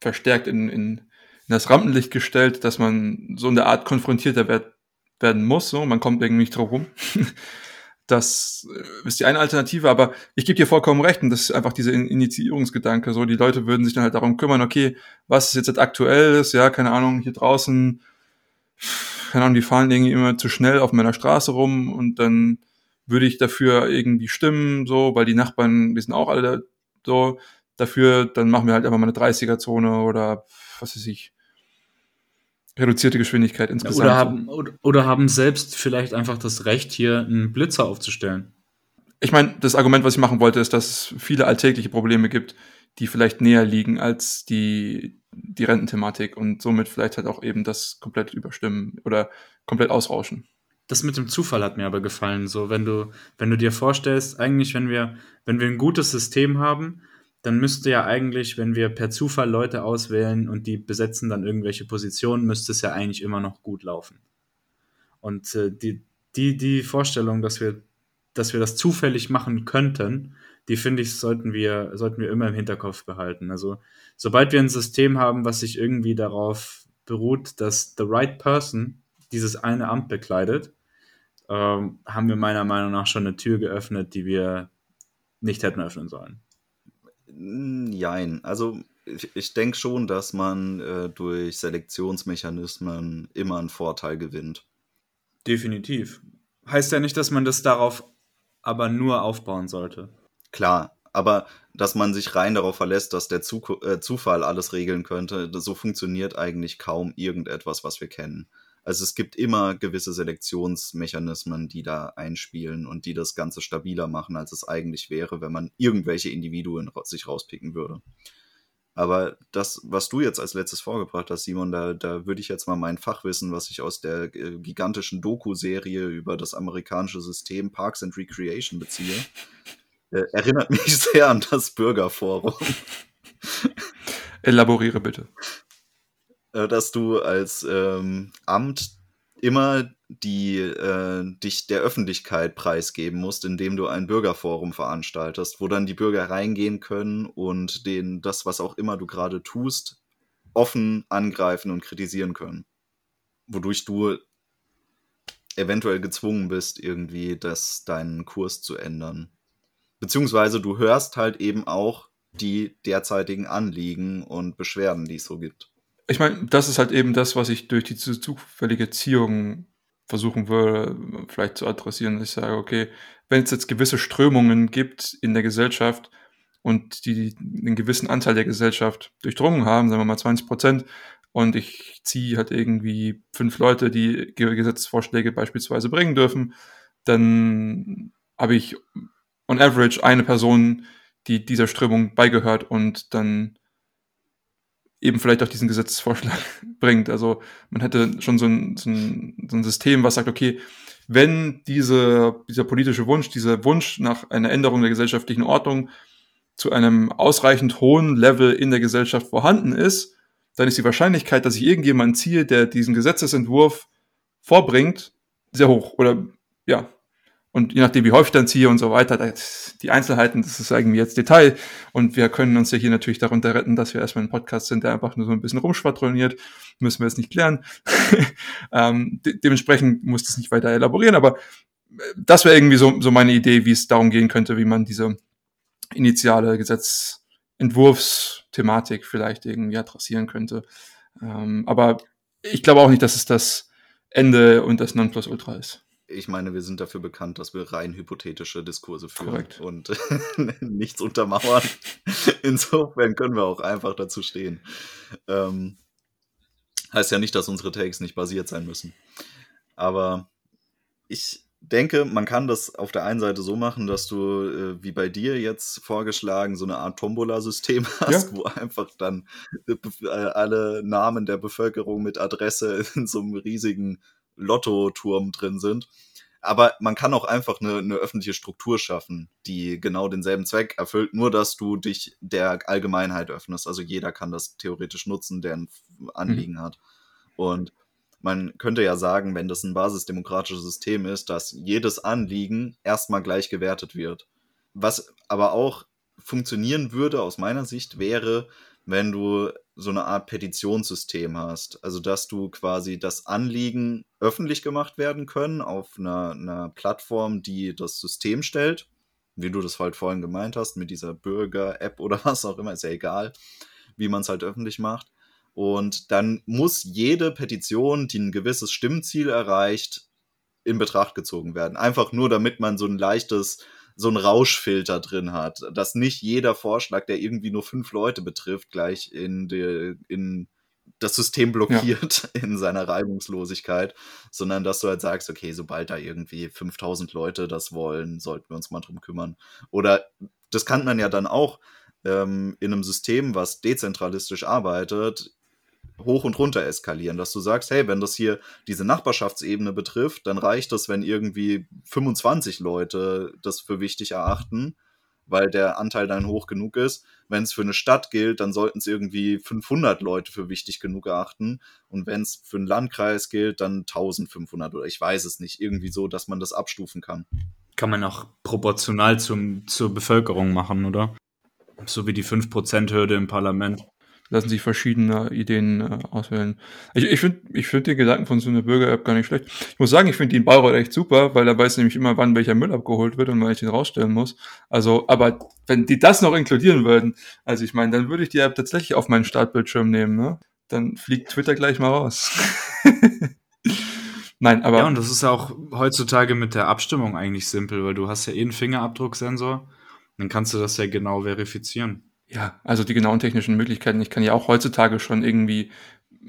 verstärkt in, in, in das Rampenlicht gestellt, dass man so in der Art konfrontierter werd, werden muss. So. Man kommt irgendwie nicht drauf rum. das äh, ist die eine Alternative, aber ich gebe dir vollkommen recht, und das ist einfach dieser Initiierungsgedanke. So, die Leute würden sich dann halt darum kümmern, okay, was ist jetzt aktuell ist, ja, keine Ahnung, hier draußen, keine Ahnung, die fahren irgendwie immer zu schnell auf meiner Straße rum und dann würde ich dafür irgendwie stimmen, so, weil die Nachbarn, die sind auch alle so dafür, dann machen wir halt einfach mal eine 30er-Zone oder was weiß ich, reduzierte Geschwindigkeit insgesamt. Oder haben, oder, haben selbst vielleicht einfach das Recht, hier einen Blitzer aufzustellen. Ich meine, das Argument, was ich machen wollte, ist, dass es viele alltägliche Probleme gibt, die vielleicht näher liegen als die, die Rententhematik und somit vielleicht halt auch eben das komplett überstimmen oder komplett ausrauschen. Das mit dem Zufall hat mir aber gefallen. So, wenn du, wenn du dir vorstellst, eigentlich, wenn wir, wenn wir ein gutes System haben, dann müsste ja eigentlich, wenn wir per Zufall Leute auswählen und die besetzen dann irgendwelche Positionen, müsste es ja eigentlich immer noch gut laufen. Und äh, die, die, die Vorstellung, dass wir, dass wir das zufällig machen könnten, die finde ich, sollten wir, sollten wir immer im Hinterkopf behalten. Also, sobald wir ein System haben, was sich irgendwie darauf beruht, dass the right person dieses eine Amt bekleidet, ähm, haben wir meiner Meinung nach schon eine Tür geöffnet, die wir nicht hätten öffnen sollen. Nein, also ich, ich denke schon, dass man äh, durch Selektionsmechanismen immer einen Vorteil gewinnt. Definitiv. Heißt ja nicht, dass man das darauf aber nur aufbauen sollte. Klar, aber dass man sich rein darauf verlässt, dass der Zu äh, Zufall alles regeln könnte, so funktioniert eigentlich kaum irgendetwas, was wir kennen. Also es gibt immer gewisse Selektionsmechanismen, die da einspielen und die das Ganze stabiler machen, als es eigentlich wäre, wenn man irgendwelche Individuen sich rauspicken würde. Aber das, was du jetzt als letztes vorgebracht hast, Simon, da, da würde ich jetzt mal mein Fachwissen, was ich aus der äh, gigantischen Doku-Serie über das amerikanische System Parks and Recreation beziehe, äh, erinnert mich sehr an das Bürgerforum. Elaboriere bitte. Äh, dass du als ähm, Amt immer die äh, dich der Öffentlichkeit preisgeben musst, indem du ein Bürgerforum veranstaltest, wo dann die Bürger reingehen können und den das, was auch immer du gerade tust, offen angreifen und kritisieren können. Wodurch du eventuell gezwungen bist, irgendwie das, deinen Kurs zu ändern. Beziehungsweise du hörst halt eben auch die derzeitigen Anliegen und Beschwerden, die es so gibt ich meine, das ist halt eben das, was ich durch diese zufällige Ziehung versuchen würde, vielleicht zu adressieren. Ich sage, okay, wenn es jetzt gewisse Strömungen gibt in der Gesellschaft und die einen gewissen Anteil der Gesellschaft durchdrungen haben, sagen wir mal 20 Prozent, und ich ziehe halt irgendwie fünf Leute, die Gesetzesvorschläge beispielsweise bringen dürfen, dann habe ich on average eine Person, die dieser Strömung beigehört und dann eben vielleicht auch diesen Gesetzesvorschlag bringt. Also man hätte schon so ein, so ein, so ein System, was sagt, okay, wenn diese, dieser politische Wunsch, dieser Wunsch nach einer Änderung der gesellschaftlichen Ordnung zu einem ausreichend hohen Level in der Gesellschaft vorhanden ist, dann ist die Wahrscheinlichkeit, dass ich irgendjemanden ziehe, der diesen Gesetzesentwurf vorbringt, sehr hoch. Oder ja, und je nachdem, wie häufig dann ziehe und so weiter, die Einzelheiten, das ist irgendwie jetzt Detail. Und wir können uns ja hier natürlich darunter retten, dass wir erstmal ein Podcast sind, der einfach nur so ein bisschen rumschwadroniert. Müssen wir jetzt nicht klären. ähm, de dementsprechend muss das nicht weiter elaborieren, aber äh, das wäre irgendwie so, so meine Idee, wie es darum gehen könnte, wie man diese initiale Gesetzentwurfsthematik vielleicht irgendwie adressieren könnte. Ähm, aber ich glaube auch nicht, dass es das Ende und das Nonplusultra ist ich meine, wir sind dafür bekannt, dass wir rein hypothetische Diskurse führen Korrekt. und nichts untermauern. Insofern können wir auch einfach dazu stehen. Ähm, heißt ja nicht, dass unsere Takes nicht basiert sein müssen. Aber ich denke, man kann das auf der einen Seite so machen, dass du, äh, wie bei dir jetzt vorgeschlagen, so eine Art Tombola-System hast, ja. wo einfach dann äh, alle Namen der Bevölkerung mit Adresse in so einem riesigen Lottoturm drin sind. Aber man kann auch einfach eine, eine öffentliche Struktur schaffen, die genau denselben Zweck erfüllt, nur dass du dich der Allgemeinheit öffnest. Also jeder kann das theoretisch nutzen, der ein Anliegen mhm. hat. Und man könnte ja sagen, wenn das ein basisdemokratisches System ist, dass jedes Anliegen erstmal gleich gewertet wird. Was aber auch funktionieren würde aus meiner Sicht wäre, wenn du so eine Art Petitionssystem hast. Also, dass du quasi das Anliegen öffentlich gemacht werden können auf einer, einer Plattform, die das System stellt. Wie du das halt vorhin gemeint hast, mit dieser Bürger-App oder was auch immer, ist ja egal, wie man es halt öffentlich macht. Und dann muss jede Petition, die ein gewisses Stimmziel erreicht, in Betracht gezogen werden. Einfach nur, damit man so ein leichtes, so ein Rauschfilter drin hat, dass nicht jeder Vorschlag, der irgendwie nur fünf Leute betrifft, gleich in, die, in das System blockiert ja. in seiner Reibungslosigkeit, sondern dass du halt sagst, okay, sobald da irgendwie 5000 Leute das wollen, sollten wir uns mal drum kümmern. Oder das kann man ja dann auch ähm, in einem System, was dezentralistisch arbeitet, hoch und runter eskalieren, dass du sagst, hey, wenn das hier diese Nachbarschaftsebene betrifft, dann reicht es, wenn irgendwie 25 Leute das für wichtig erachten, weil der Anteil dann hoch genug ist. Wenn es für eine Stadt gilt, dann sollten es irgendwie 500 Leute für wichtig genug erachten. Und wenn es für einen Landkreis gilt, dann 1500 oder ich weiß es nicht. Irgendwie so, dass man das abstufen kann. Kann man auch proportional zum, zur Bevölkerung machen, oder? So wie die 5%-Hürde im Parlament lassen sich verschiedene Ideen äh, auswählen. Ich, ich finde ich find den Gedanken von so einer Bürger-App gar nicht schlecht. Ich muss sagen, ich finde die in Bayreuth echt super, weil da weiß nämlich immer, wann welcher Müll abgeholt wird und wann ich den rausstellen muss. Also, aber wenn die das noch inkludieren würden, also ich meine, dann würde ich die App tatsächlich auf meinen Startbildschirm nehmen, ne? Dann fliegt Twitter gleich mal raus. Nein, aber. Ja, und das ist auch heutzutage mit der Abstimmung eigentlich simpel, weil du hast ja eh einen Fingerabdrucksensor. Dann kannst du das ja genau verifizieren. Ja, also die genauen technischen Möglichkeiten. Ich kann ja auch heutzutage schon irgendwie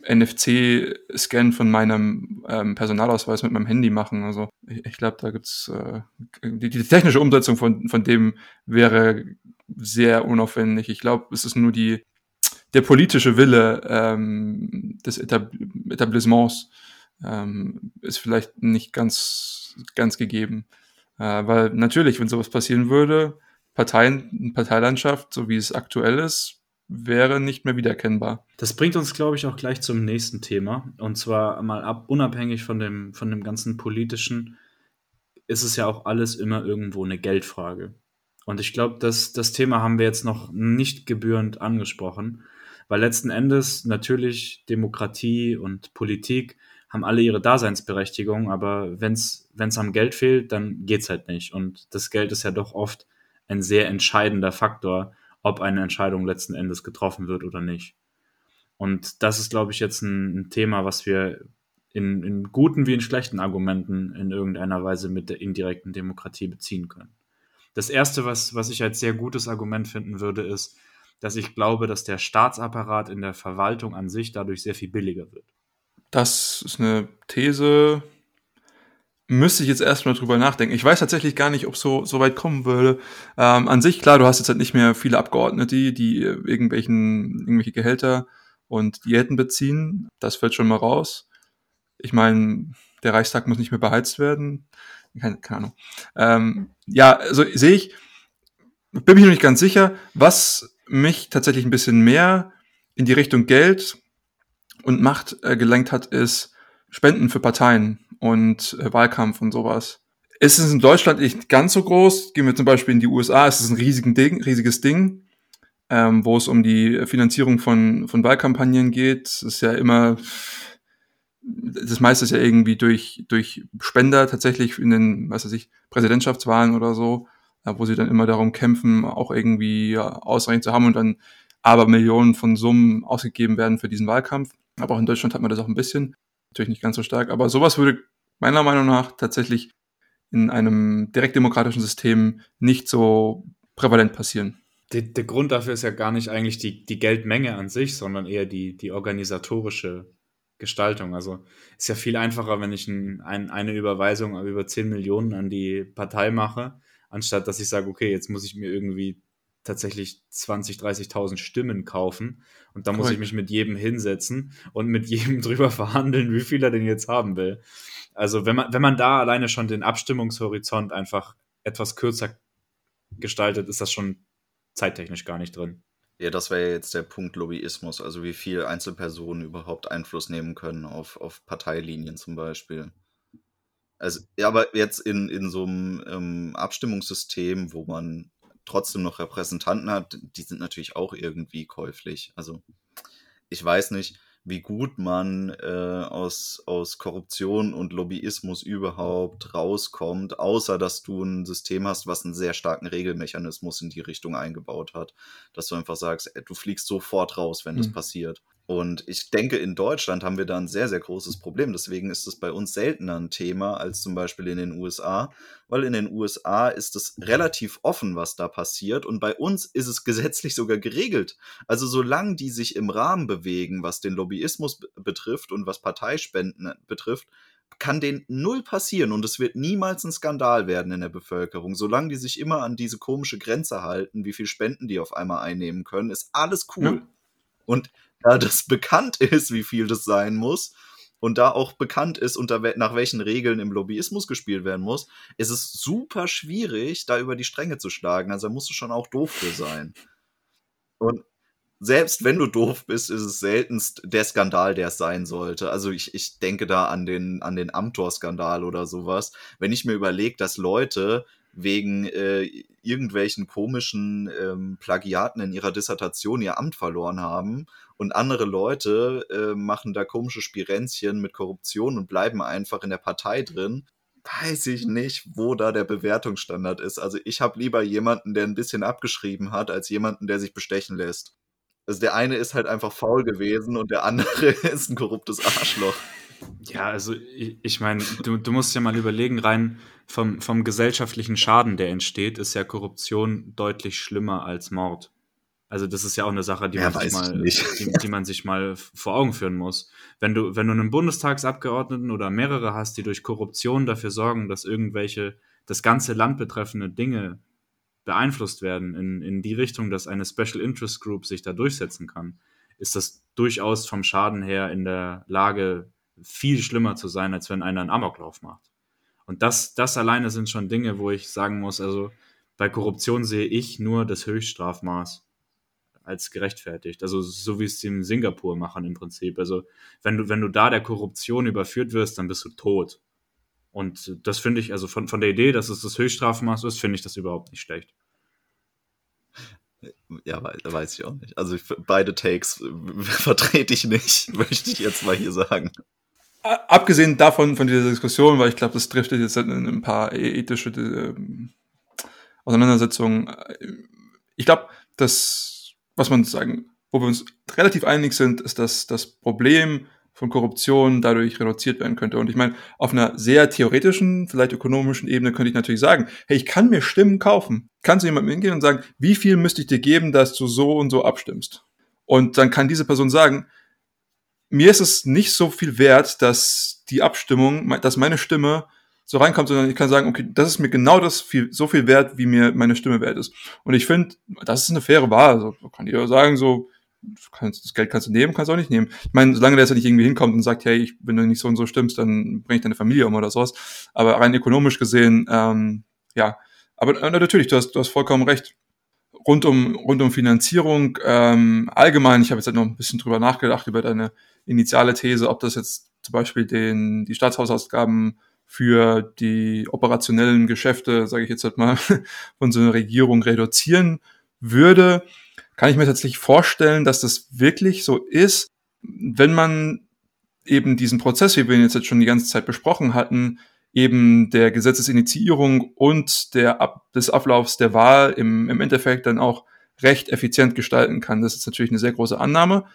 NFC-Scan von meinem ähm, Personalausweis mit meinem Handy machen. Also ich, ich glaube, da gibt's äh, die, die technische Umsetzung von, von dem wäre sehr unaufwendig. Ich glaube, es ist nur die der politische Wille ähm, des Etab Etablissements ähm, ist vielleicht nicht ganz ganz gegeben, äh, weil natürlich, wenn sowas passieren würde, Parteien, Parteilandschaft, so wie es aktuell ist, wäre nicht mehr wiedererkennbar. Das bringt uns, glaube ich, auch gleich zum nächsten Thema. Und zwar mal ab, unabhängig von dem, von dem ganzen politischen, ist es ja auch alles immer irgendwo eine Geldfrage. Und ich glaube, das, das Thema haben wir jetzt noch nicht gebührend angesprochen, weil letzten Endes natürlich Demokratie und Politik haben alle ihre Daseinsberechtigung, aber wenn es am Geld fehlt, dann geht es halt nicht. Und das Geld ist ja doch oft ein sehr entscheidender Faktor, ob eine Entscheidung letzten Endes getroffen wird oder nicht. Und das ist, glaube ich, jetzt ein, ein Thema, was wir in, in, guten wie in schlechten Argumenten in irgendeiner Weise mit der indirekten Demokratie beziehen können. Das Erste, was, was ich als sehr gutes Argument finden würde, ist, dass ich glaube, dass der Staatsapparat in der Verwaltung an sich dadurch sehr viel billiger wird. Das ist eine These, müsste ich jetzt erstmal drüber nachdenken. Ich weiß tatsächlich gar nicht, ob so so weit kommen würde. Ähm, an sich, klar, du hast jetzt halt nicht mehr viele Abgeordnete, die irgendwelchen irgendwelche Gehälter und Diäten beziehen. Das fällt schon mal raus. Ich meine, der Reichstag muss nicht mehr beheizt werden. Keine, keine Ahnung. Ähm, ja, also sehe ich, bin mich noch nicht ganz sicher, was mich tatsächlich ein bisschen mehr in die Richtung Geld und Macht äh, gelenkt hat, ist Spenden für Parteien und äh, Wahlkampf und sowas. Ist es in Deutschland nicht ganz so groß? Gehen wir zum Beispiel in die USA, ist es ein riesigen Ding, riesiges Ding, ähm, wo es um die Finanzierung von, von Wahlkampagnen geht. Das ist ja immer, das meiste ist ja irgendwie durch, durch Spender tatsächlich in den, was weiß ich, Präsidentschaftswahlen oder so, äh, wo sie dann immer darum kämpfen, auch irgendwie ja, ausreichend zu haben und dann aber Millionen von Summen ausgegeben werden für diesen Wahlkampf. Aber auch in Deutschland hat man das auch ein bisschen. Natürlich nicht ganz so stark, aber sowas würde meiner Meinung nach tatsächlich in einem direktdemokratischen System nicht so prävalent passieren. Die, der Grund dafür ist ja gar nicht eigentlich die, die Geldmenge an sich, sondern eher die, die organisatorische Gestaltung. Also ist ja viel einfacher, wenn ich ein, ein, eine Überweisung über 10 Millionen an die Partei mache, anstatt dass ich sage, okay, jetzt muss ich mir irgendwie tatsächlich 20, 30.000 Stimmen kaufen und da muss ich mich mit jedem hinsetzen und mit jedem drüber verhandeln, wie viel er denn jetzt haben will. Also wenn man, wenn man da alleine schon den Abstimmungshorizont einfach etwas kürzer gestaltet, ist das schon zeittechnisch gar nicht drin. Ja, das wäre jetzt der Punkt Lobbyismus, also wie viel Einzelpersonen überhaupt Einfluss nehmen können auf, auf Parteilinien zum Beispiel. Also, ja, aber jetzt in, in so einem ähm, Abstimmungssystem, wo man trotzdem noch Repräsentanten hat, die sind natürlich auch irgendwie käuflich. Also, ich weiß nicht, wie gut man äh, aus, aus Korruption und Lobbyismus überhaupt rauskommt, außer dass du ein System hast, was einen sehr starken Regelmechanismus in die Richtung eingebaut hat. Dass du einfach sagst, ey, du fliegst sofort raus, wenn mhm. das passiert. Und ich denke, in Deutschland haben wir da ein sehr, sehr großes Problem. Deswegen ist es bei uns seltener ein Thema als zum Beispiel in den USA, weil in den USA ist es relativ offen, was da passiert. Und bei uns ist es gesetzlich sogar geregelt. Also solange die sich im Rahmen bewegen, was den Lobbyismus betrifft und was Parteispenden betrifft, kann denen null passieren und es wird niemals ein Skandal werden in der Bevölkerung. Solange die sich immer an diese komische Grenze halten, wie viel Spenden die auf einmal einnehmen können, ist alles cool. Ja. Und da das bekannt ist, wie viel das sein muss und da auch bekannt ist, unter nach welchen Regeln im Lobbyismus gespielt werden muss, ist es super schwierig, da über die Stränge zu schlagen. Also da musst du schon auch doof für sein. Und selbst wenn du doof bist, ist es seltenst der Skandal, der es sein sollte. Also ich, ich denke da an den, an den Amtor-Skandal oder sowas. Wenn ich mir überlege, dass Leute wegen äh, irgendwelchen komischen ähm, Plagiaten in ihrer Dissertation ihr Amt verloren haben und andere Leute äh, machen da komische Spirenzchen mit Korruption und bleiben einfach in der Partei drin, weiß ich nicht, wo da der Bewertungsstandard ist. Also ich habe lieber jemanden, der ein bisschen abgeschrieben hat, als jemanden, der sich bestechen lässt. Also der eine ist halt einfach faul gewesen und der andere ist ein korruptes Arschloch. Ja, also ich, ich meine, du, du musst ja mal überlegen, rein vom, vom gesellschaftlichen Schaden, der entsteht, ist ja Korruption deutlich schlimmer als Mord. Also das ist ja auch eine Sache, die, ja, man, sich mal, die, die, man sich mal vor Augen führen muss. Wenn du, wenn du einen Bundestagsabgeordneten oder mehrere hast, die durch Korruption dafür sorgen, dass irgendwelche das ganze Land betreffende Dinge beeinflusst werden in, in die Richtung, dass eine Special Interest Group sich da durchsetzen kann, ist das durchaus vom Schaden her in der Lage, viel schlimmer zu sein, als wenn einer einen Amoklauf macht. Und das, das alleine sind schon Dinge, wo ich sagen muss, also bei Korruption sehe ich nur das Höchststrafmaß als gerechtfertigt. Also so wie es die in Singapur machen im Prinzip. Also wenn du, wenn du da der Korruption überführt wirst, dann bist du tot. Und das finde ich, also von, von der Idee, dass es das Höchststrafmaß ist, finde ich das überhaupt nicht schlecht. Ja, weiß ich auch nicht. Also beide Takes vertrete ich nicht, möchte ich jetzt mal hier sagen. Abgesehen davon, von dieser Diskussion, weil ich glaube, das driftet jetzt in ein paar e-, ethische äh, Auseinandersetzungen. Ich glaube, das, was man sagen, wo wir uns relativ einig sind, ist, dass das Problem von Korruption dadurch reduziert werden könnte. Und ich meine, auf einer sehr theoretischen, vielleicht ökonomischen Ebene könnte ich natürlich sagen, hey, ich kann mir Stimmen kaufen. Kannst du jemandem hingehen und sagen, wie viel müsste ich dir geben, dass du so und so abstimmst? Und dann kann diese Person sagen, mir ist es nicht so viel wert, dass die Abstimmung, dass meine Stimme so reinkommt, sondern ich kann sagen, okay, das ist mir genau das viel, so viel wert, wie mir meine Stimme wert ist. Und ich finde, das ist eine faire Wahl. Also kann jeder sagen, so, kannst, das Geld kannst du nehmen, kannst du auch nicht nehmen. Ich meine, solange der jetzt nicht irgendwie hinkommt und sagt, hey, ich, wenn du nicht so und so stimmst, dann bring ich deine Familie um oder sowas. Aber rein ökonomisch gesehen, ähm, ja. Aber äh, natürlich, du hast, du hast vollkommen recht rund um, rund um Finanzierung ähm, allgemein, ich habe jetzt halt noch ein bisschen drüber nachgedacht, über deine initiale These, ob das jetzt zum Beispiel den, die Staatshaushaltsgaben für die operationellen Geschäfte, sage ich jetzt halt mal, von so einer Regierung reduzieren würde, kann ich mir tatsächlich vorstellen, dass das wirklich so ist, wenn man eben diesen Prozess, wie wir ihn jetzt schon die ganze Zeit besprochen hatten, eben der Gesetzesinitiierung und der Ab des Ablaufs der Wahl im, im Endeffekt dann auch recht effizient gestalten kann. Das ist natürlich eine sehr große Annahme.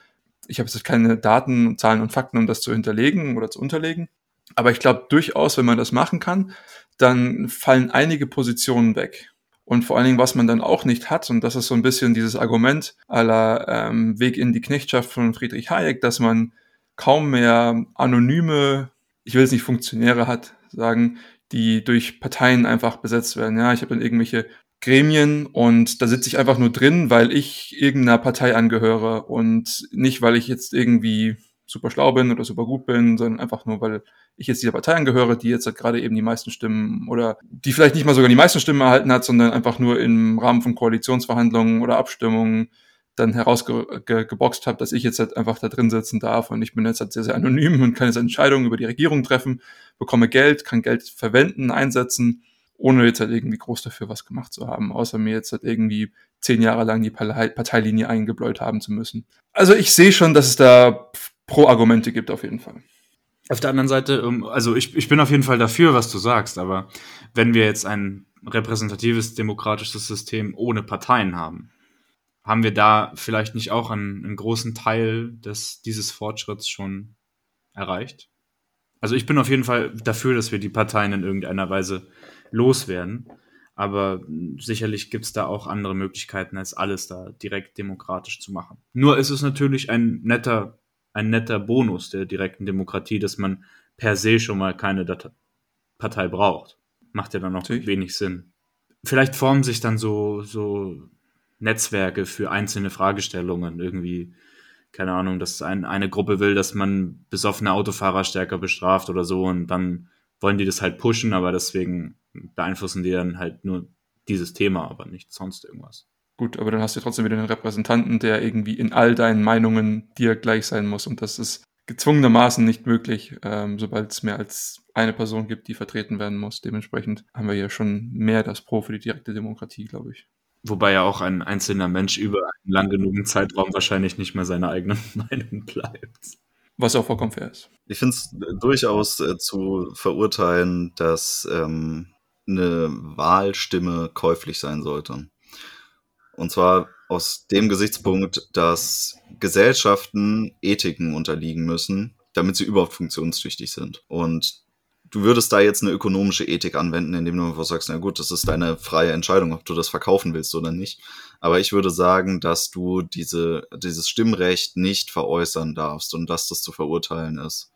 Ich habe jetzt keine Daten, Zahlen und Fakten, um das zu hinterlegen oder zu unterlegen. Aber ich glaube durchaus, wenn man das machen kann, dann fallen einige Positionen weg. Und vor allen Dingen, was man dann auch nicht hat, und das ist so ein bisschen dieses Argument aller ähm, Weg in die Knechtschaft von Friedrich Hayek, dass man kaum mehr anonyme, ich will es nicht Funktionäre hat, sagen, die durch Parteien einfach besetzt werden. Ja, ich habe dann irgendwelche Gremien und da sitze ich einfach nur drin, weil ich irgendeiner Partei angehöre und nicht, weil ich jetzt irgendwie super schlau bin oder super gut bin, sondern einfach nur, weil ich jetzt dieser Partei angehöre, die jetzt halt gerade eben die meisten Stimmen oder die vielleicht nicht mal sogar die meisten Stimmen erhalten hat, sondern einfach nur im Rahmen von Koalitionsverhandlungen oder Abstimmungen dann herausgeboxt habe, dass ich jetzt halt einfach da drin sitzen darf und ich bin jetzt halt sehr, sehr anonym und kann jetzt Entscheidungen über die Regierung treffen, bekomme Geld, kann Geld verwenden, einsetzen, ohne jetzt halt irgendwie groß dafür was gemacht zu haben, außer mir jetzt halt irgendwie zehn Jahre lang die Parteilinie eingebläut haben zu müssen. Also ich sehe schon, dass es da Pro-Argumente gibt auf jeden Fall. Auf der anderen Seite, also ich, ich bin auf jeden Fall dafür, was du sagst, aber wenn wir jetzt ein repräsentatives demokratisches System ohne Parteien haben, haben wir da vielleicht nicht auch einen, einen großen Teil des, dieses Fortschritts schon erreicht? Also ich bin auf jeden Fall dafür, dass wir die Parteien in irgendeiner Weise loswerden. Aber sicherlich gibt es da auch andere Möglichkeiten, als alles da direkt demokratisch zu machen. Nur ist es natürlich ein netter ein netter Bonus der direkten Demokratie, dass man per se schon mal keine Dat Partei braucht. Macht ja dann noch Natürlich. wenig Sinn. Vielleicht formen sich dann so, so Netzwerke für einzelne Fragestellungen irgendwie. Keine Ahnung, dass ein, eine Gruppe will, dass man besoffene Autofahrer stärker bestraft oder so und dann wollen die das halt pushen, aber deswegen beeinflussen die dann halt nur dieses Thema, aber nicht sonst irgendwas. Gut, aber dann hast du trotzdem wieder einen Repräsentanten, der irgendwie in all deinen Meinungen dir gleich sein muss. Und das ist gezwungenermaßen nicht möglich, ähm, sobald es mehr als eine Person gibt, die vertreten werden muss. Dementsprechend haben wir ja schon mehr das Pro für die direkte Demokratie, glaube ich. Wobei ja auch ein einzelner Mensch über einen lang genugen Zeitraum wahrscheinlich nicht mehr seine eigene Meinung bleibt. Was auch vollkommen fair ist. Ich finde es durchaus äh, zu verurteilen, dass ähm, eine Wahlstimme käuflich sein sollte. Und zwar aus dem Gesichtspunkt, dass Gesellschaften Ethiken unterliegen müssen, damit sie überhaupt funktionstüchtig sind. Und du würdest da jetzt eine ökonomische Ethik anwenden, indem du einfach sagst, na gut, das ist deine freie Entscheidung, ob du das verkaufen willst oder nicht. Aber ich würde sagen, dass du diese, dieses Stimmrecht nicht veräußern darfst und dass das zu verurteilen ist.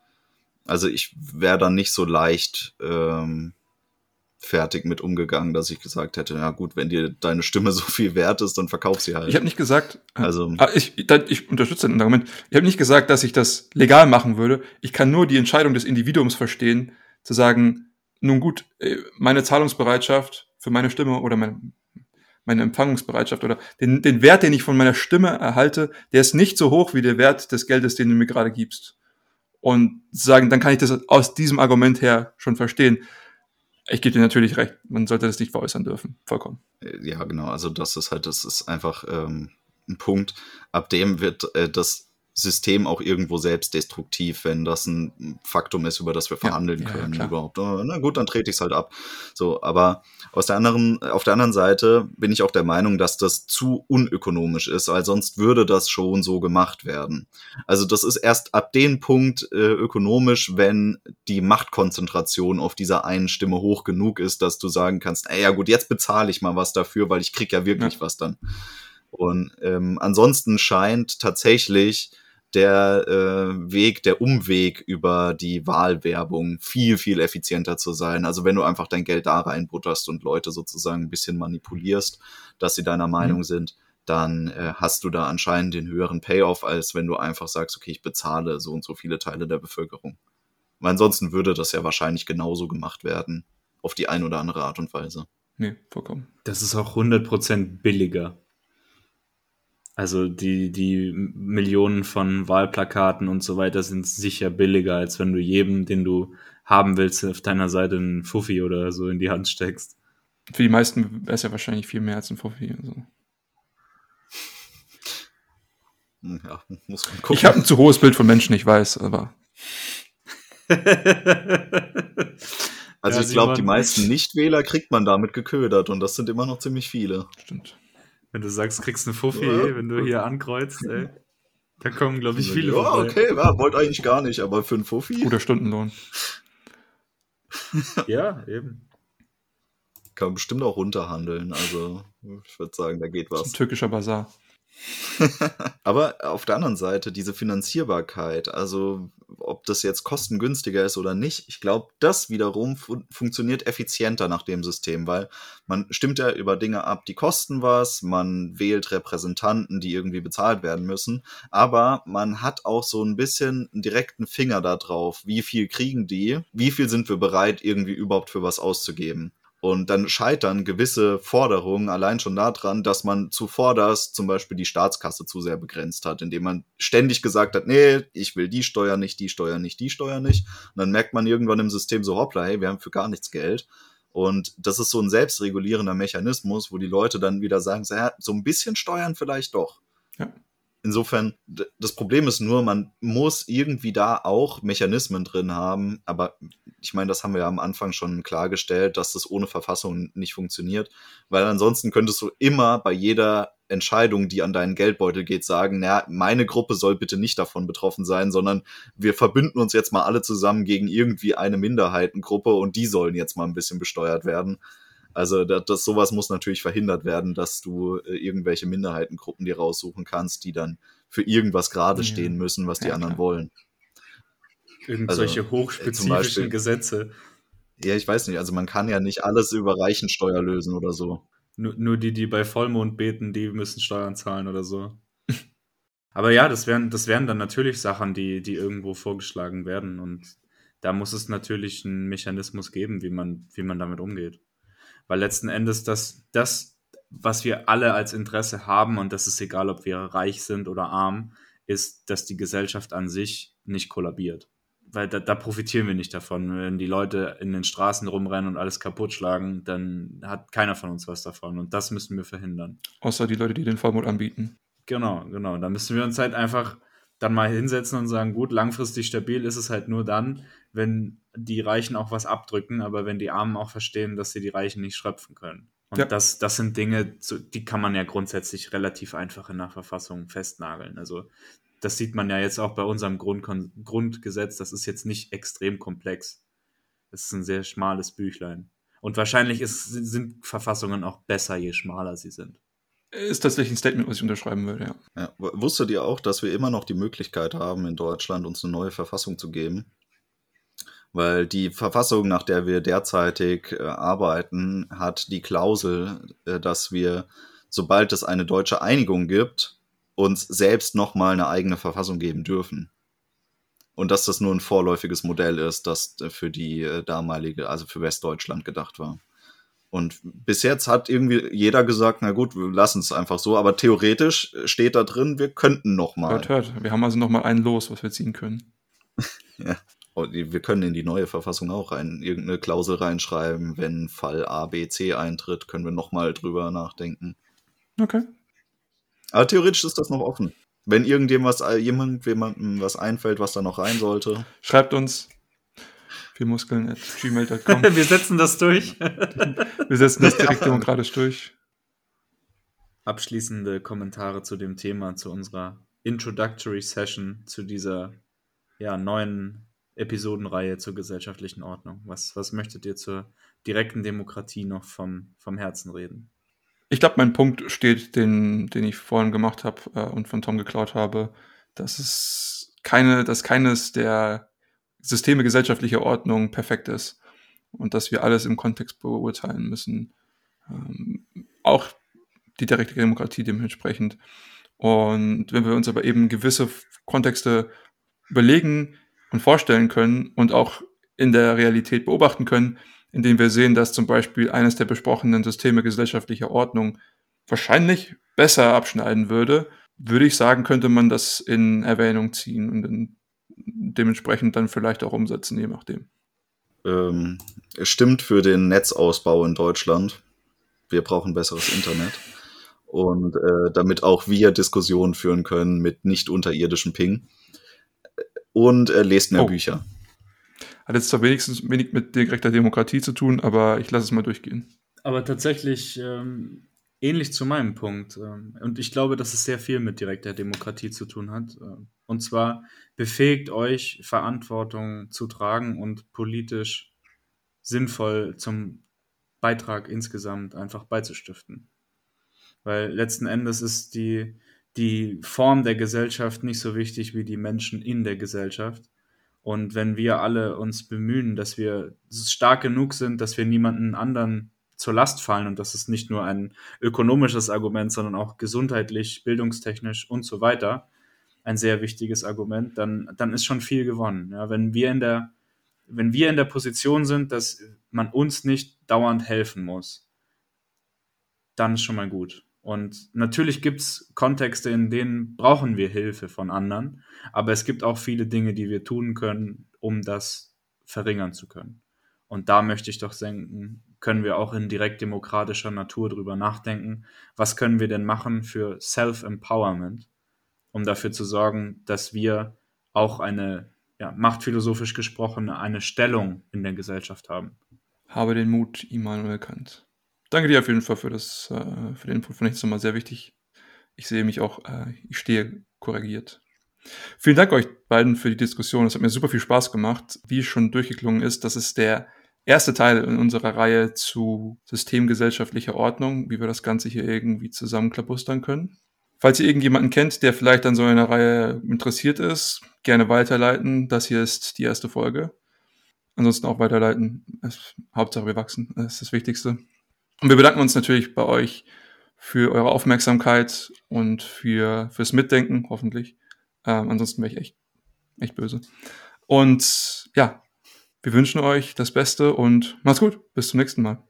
Also ich wäre dann nicht so leicht ähm, fertig mit umgegangen, dass ich gesagt hätte, ja gut, wenn dir deine Stimme so viel wert ist, dann verkauf sie halt. Ich habe nicht gesagt, also ah, ich, ich unterstütze den Argument. Ich habe nicht gesagt, dass ich das legal machen würde. Ich kann nur die Entscheidung des Individuums verstehen, zu sagen, nun gut, äh, meine Zahlungsbereitschaft für meine Stimme oder mein, meine Empfangungsbereitschaft oder den, den Wert, den ich von meiner Stimme erhalte, der ist nicht so hoch wie der Wert des Geldes, den du mir gerade gibst. Und sagen, dann kann ich das aus diesem Argument her schon verstehen. Ich gebe dir natürlich recht, man sollte das nicht veräußern dürfen, vollkommen. Ja, genau, also das ist halt, das ist einfach ähm, ein Punkt, ab dem wird äh, das System auch irgendwo selbstdestruktiv, wenn das ein Faktum ist, über das wir verhandeln ja, können ja, überhaupt. Oh, na gut, dann trete ich es halt ab. So, aber aus der anderen, auf der anderen Seite bin ich auch der Meinung, dass das zu unökonomisch ist, weil sonst würde das schon so gemacht werden. Also das ist erst ab dem Punkt äh, ökonomisch, wenn die Machtkonzentration auf dieser einen Stimme hoch genug ist, dass du sagen kannst, ey, ja gut, jetzt bezahle ich mal was dafür, weil ich krieg ja wirklich ja. was dann. Und ähm, ansonsten scheint tatsächlich der äh, Weg, der Umweg über die Wahlwerbung viel, viel effizienter zu sein. Also wenn du einfach dein Geld da reinbutterst und Leute sozusagen ein bisschen manipulierst, dass sie deiner Meinung mhm. sind, dann äh, hast du da anscheinend den höheren Payoff, als wenn du einfach sagst, okay, ich bezahle so und so viele Teile der Bevölkerung. Weil ansonsten würde das ja wahrscheinlich genauso gemacht werden, auf die eine oder andere Art und Weise. Nee, vollkommen. Das ist auch 100% billiger. Also die, die Millionen von Wahlplakaten und so weiter sind sicher billiger, als wenn du jedem, den du haben willst, auf deiner Seite einen Fuffi oder so in die Hand steckst. Für die meisten wäre es ja wahrscheinlich viel mehr als ein Fuffi. Also. Ja, muss man gucken. Ich habe ein zu hohes Bild von Menschen, ich weiß, aber. also ja, ich glaube, die meisten Nichtwähler kriegt man damit geködert und das sind immer noch ziemlich viele. Stimmt. Wenn du sagst, kriegst eine Fuffi, ja. wenn du hier ankreuzt, ey. Da kommen, glaube ich, viele. Ja, vorbei. okay, ja, wollte eigentlich gar nicht, aber für einen Fuffi. Guter Stundenlohn. ja, eben. Kann man bestimmt auch runterhandeln. Also, ich würde sagen, da geht was. Ein türkischer Bazar. Aber auf der anderen Seite diese Finanzierbarkeit, also ob das jetzt kostengünstiger ist oder nicht, ich glaube, das wiederum fu funktioniert effizienter nach dem System, weil man stimmt ja über Dinge ab, die kosten was, man wählt Repräsentanten, die irgendwie bezahlt werden müssen, aber man hat auch so ein bisschen einen direkten Finger da drauf, wie viel kriegen die, wie viel sind wir bereit, irgendwie überhaupt für was auszugeben. Und dann scheitern gewisse Forderungen allein schon daran, dass man zuvorderst zum Beispiel die Staatskasse zu sehr begrenzt hat, indem man ständig gesagt hat, nee, ich will die Steuer nicht, die Steuer nicht, die Steuer nicht. Und dann merkt man irgendwann im System so, hoppla, hey, wir haben für gar nichts Geld. Und das ist so ein selbstregulierender Mechanismus, wo die Leute dann wieder sagen, so, ein bisschen steuern vielleicht doch. Ja. Insofern, das Problem ist nur, man muss irgendwie da auch Mechanismen drin haben. Aber ich meine, das haben wir ja am Anfang schon klargestellt, dass das ohne Verfassung nicht funktioniert. Weil ansonsten könntest du immer bei jeder Entscheidung, die an deinen Geldbeutel geht, sagen, na, meine Gruppe soll bitte nicht davon betroffen sein, sondern wir verbünden uns jetzt mal alle zusammen gegen irgendwie eine Minderheitengruppe und die sollen jetzt mal ein bisschen besteuert werden. Also das, das sowas muss natürlich verhindert werden, dass du äh, irgendwelche Minderheitengruppen dir raussuchen kannst, die dann für irgendwas gerade stehen müssen, was die ja, anderen klar. wollen. Irgendwelche also, hochspezifischen Beispiel, Gesetze. Ja, ich weiß nicht. Also man kann ja nicht alles über Reichensteuer lösen oder so. Nur, nur die, die bei Vollmond beten, die müssen Steuern zahlen oder so. Aber ja, das wären, das wären dann natürlich Sachen, die, die irgendwo vorgeschlagen werden. Und da muss es natürlich einen Mechanismus geben, wie man, wie man damit umgeht. Weil letzten Endes das, das, was wir alle als Interesse haben, und das ist egal, ob wir reich sind oder arm, ist, dass die Gesellschaft an sich nicht kollabiert. Weil da, da profitieren wir nicht davon. Wenn die Leute in den Straßen rumrennen und alles kaputt schlagen, dann hat keiner von uns was davon. Und das müssen wir verhindern. Außer die Leute, die den Vollmond anbieten. Genau, genau. Da müssen wir uns halt einfach dann mal hinsetzen und sagen, gut, langfristig stabil ist es halt nur dann, wenn die Reichen auch was abdrücken, aber wenn die Armen auch verstehen, dass sie die Reichen nicht schröpfen können. Und ja. das, das sind Dinge, die kann man ja grundsätzlich relativ einfach in der Verfassung festnageln. Also das sieht man ja jetzt auch bei unserem Grundkon Grundgesetz. Das ist jetzt nicht extrem komplex. Es ist ein sehr schmales Büchlein. Und wahrscheinlich ist, sind Verfassungen auch besser, je schmaler sie sind. Ist tatsächlich ein Statement, was ich unterschreiben würde, ja. ja. Wusstet ihr auch, dass wir immer noch die Möglichkeit haben, in Deutschland uns eine neue Verfassung zu geben? Weil die Verfassung, nach der wir derzeitig äh, arbeiten, hat die Klausel, äh, dass wir, sobald es eine deutsche Einigung gibt, uns selbst nochmal eine eigene Verfassung geben dürfen. Und dass das nur ein vorläufiges Modell ist, das äh, für die äh, damalige, also für Westdeutschland gedacht war. Und bis jetzt hat irgendwie jeder gesagt, na gut, wir lassen es einfach so. Aber theoretisch steht da drin, wir könnten noch mal. Hört, hört. Wir haben also noch mal einen los, was wir ziehen können. ja. Und wir können in die neue Verfassung auch rein, irgendeine Klausel reinschreiben, wenn Fall A, B, C eintritt, können wir noch mal drüber nachdenken. Okay. Aber theoretisch ist das noch offen. Wenn irgendjemand was, jemandem was einfällt, was da noch rein sollte. Schreibt uns at gmail.com. wir setzen das durch. wir setzen das direkt demokratisch durch. Abschließende Kommentare zu dem Thema, zu unserer Introductory Session, zu dieser ja, neuen Episodenreihe zur gesellschaftlichen Ordnung. Was, was möchtet ihr zur direkten Demokratie noch vom, vom Herzen reden? Ich glaube, mein Punkt steht, den, den ich vorhin gemacht habe äh, und von Tom geklaut habe, dass es keine, dass keines der Systeme gesellschaftlicher Ordnung perfekt ist und dass wir alles im Kontext beurteilen müssen. Ähm, auch die direkte Demokratie dementsprechend. Und wenn wir uns aber eben gewisse Kontexte überlegen und vorstellen können und auch in der Realität beobachten können, indem wir sehen, dass zum Beispiel eines der besprochenen Systeme gesellschaftlicher Ordnung wahrscheinlich besser abschneiden würde, würde ich sagen, könnte man das in Erwähnung ziehen und dementsprechend dann vielleicht auch umsetzen, je nachdem. Ähm, es stimmt für den Netzausbau in Deutschland. Wir brauchen besseres Internet. Und äh, damit auch wir Diskussionen führen können mit nicht unterirdischem Ping. Und äh, lest mehr oh. Bücher. Hat jetzt zwar wenigstens wenig mit direkter Demokratie zu tun, aber ich lasse es mal durchgehen. Aber tatsächlich ähm, ähnlich zu meinem Punkt. Ähm, und ich glaube, dass es sehr viel mit direkter Demokratie zu tun hat. Ähm, und zwar befähigt euch, Verantwortung zu tragen und politisch sinnvoll zum Beitrag insgesamt einfach beizustiften. Weil letzten Endes ist die, die Form der Gesellschaft nicht so wichtig wie die Menschen in der Gesellschaft. Und wenn wir alle uns bemühen, dass wir stark genug sind, dass wir niemanden anderen zur Last fallen und das ist nicht nur ein ökonomisches Argument, sondern auch gesundheitlich, bildungstechnisch und so weiter ein sehr wichtiges Argument, dann, dann ist schon viel gewonnen. Ja, wenn wir in der wenn wir in der Position sind, dass man uns nicht dauernd helfen muss, dann ist schon mal gut. Und natürlich gibt es Kontexte, in denen brauchen wir Hilfe von anderen, aber es gibt auch viele Dinge, die wir tun können, um das verringern zu können. Und da möchte ich doch denken, können wir auch in direkt demokratischer Natur drüber nachdenken, was können wir denn machen für Self-Empowerment, um dafür zu sorgen, dass wir auch eine, ja, machtphilosophisch gesprochen, eine Stellung in der Gesellschaft haben. Habe den Mut, Immanuel Kant. Danke dir auf jeden Fall für, das, äh, für den Input, finde ich das nochmal sehr wichtig. Ich sehe mich auch, äh, ich stehe korrigiert. Vielen Dank euch beiden für die Diskussion. Es hat mir super viel Spaß gemacht. Wie schon durchgeklungen ist, das ist der erste Teil in unserer Reihe zu systemgesellschaftlicher Ordnung, wie wir das Ganze hier irgendwie zusammenklabustern können. Falls ihr irgendjemanden kennt, der vielleicht an so einer Reihe interessiert ist, gerne weiterleiten. Das hier ist die erste Folge. Ansonsten auch weiterleiten. Hauptsache wir wachsen. Das ist das Wichtigste. Und wir bedanken uns natürlich bei euch für eure Aufmerksamkeit und für fürs Mitdenken, hoffentlich. Ähm, ansonsten wäre ich echt, echt böse. Und ja, wir wünschen euch das Beste und macht's gut. Bis zum nächsten Mal.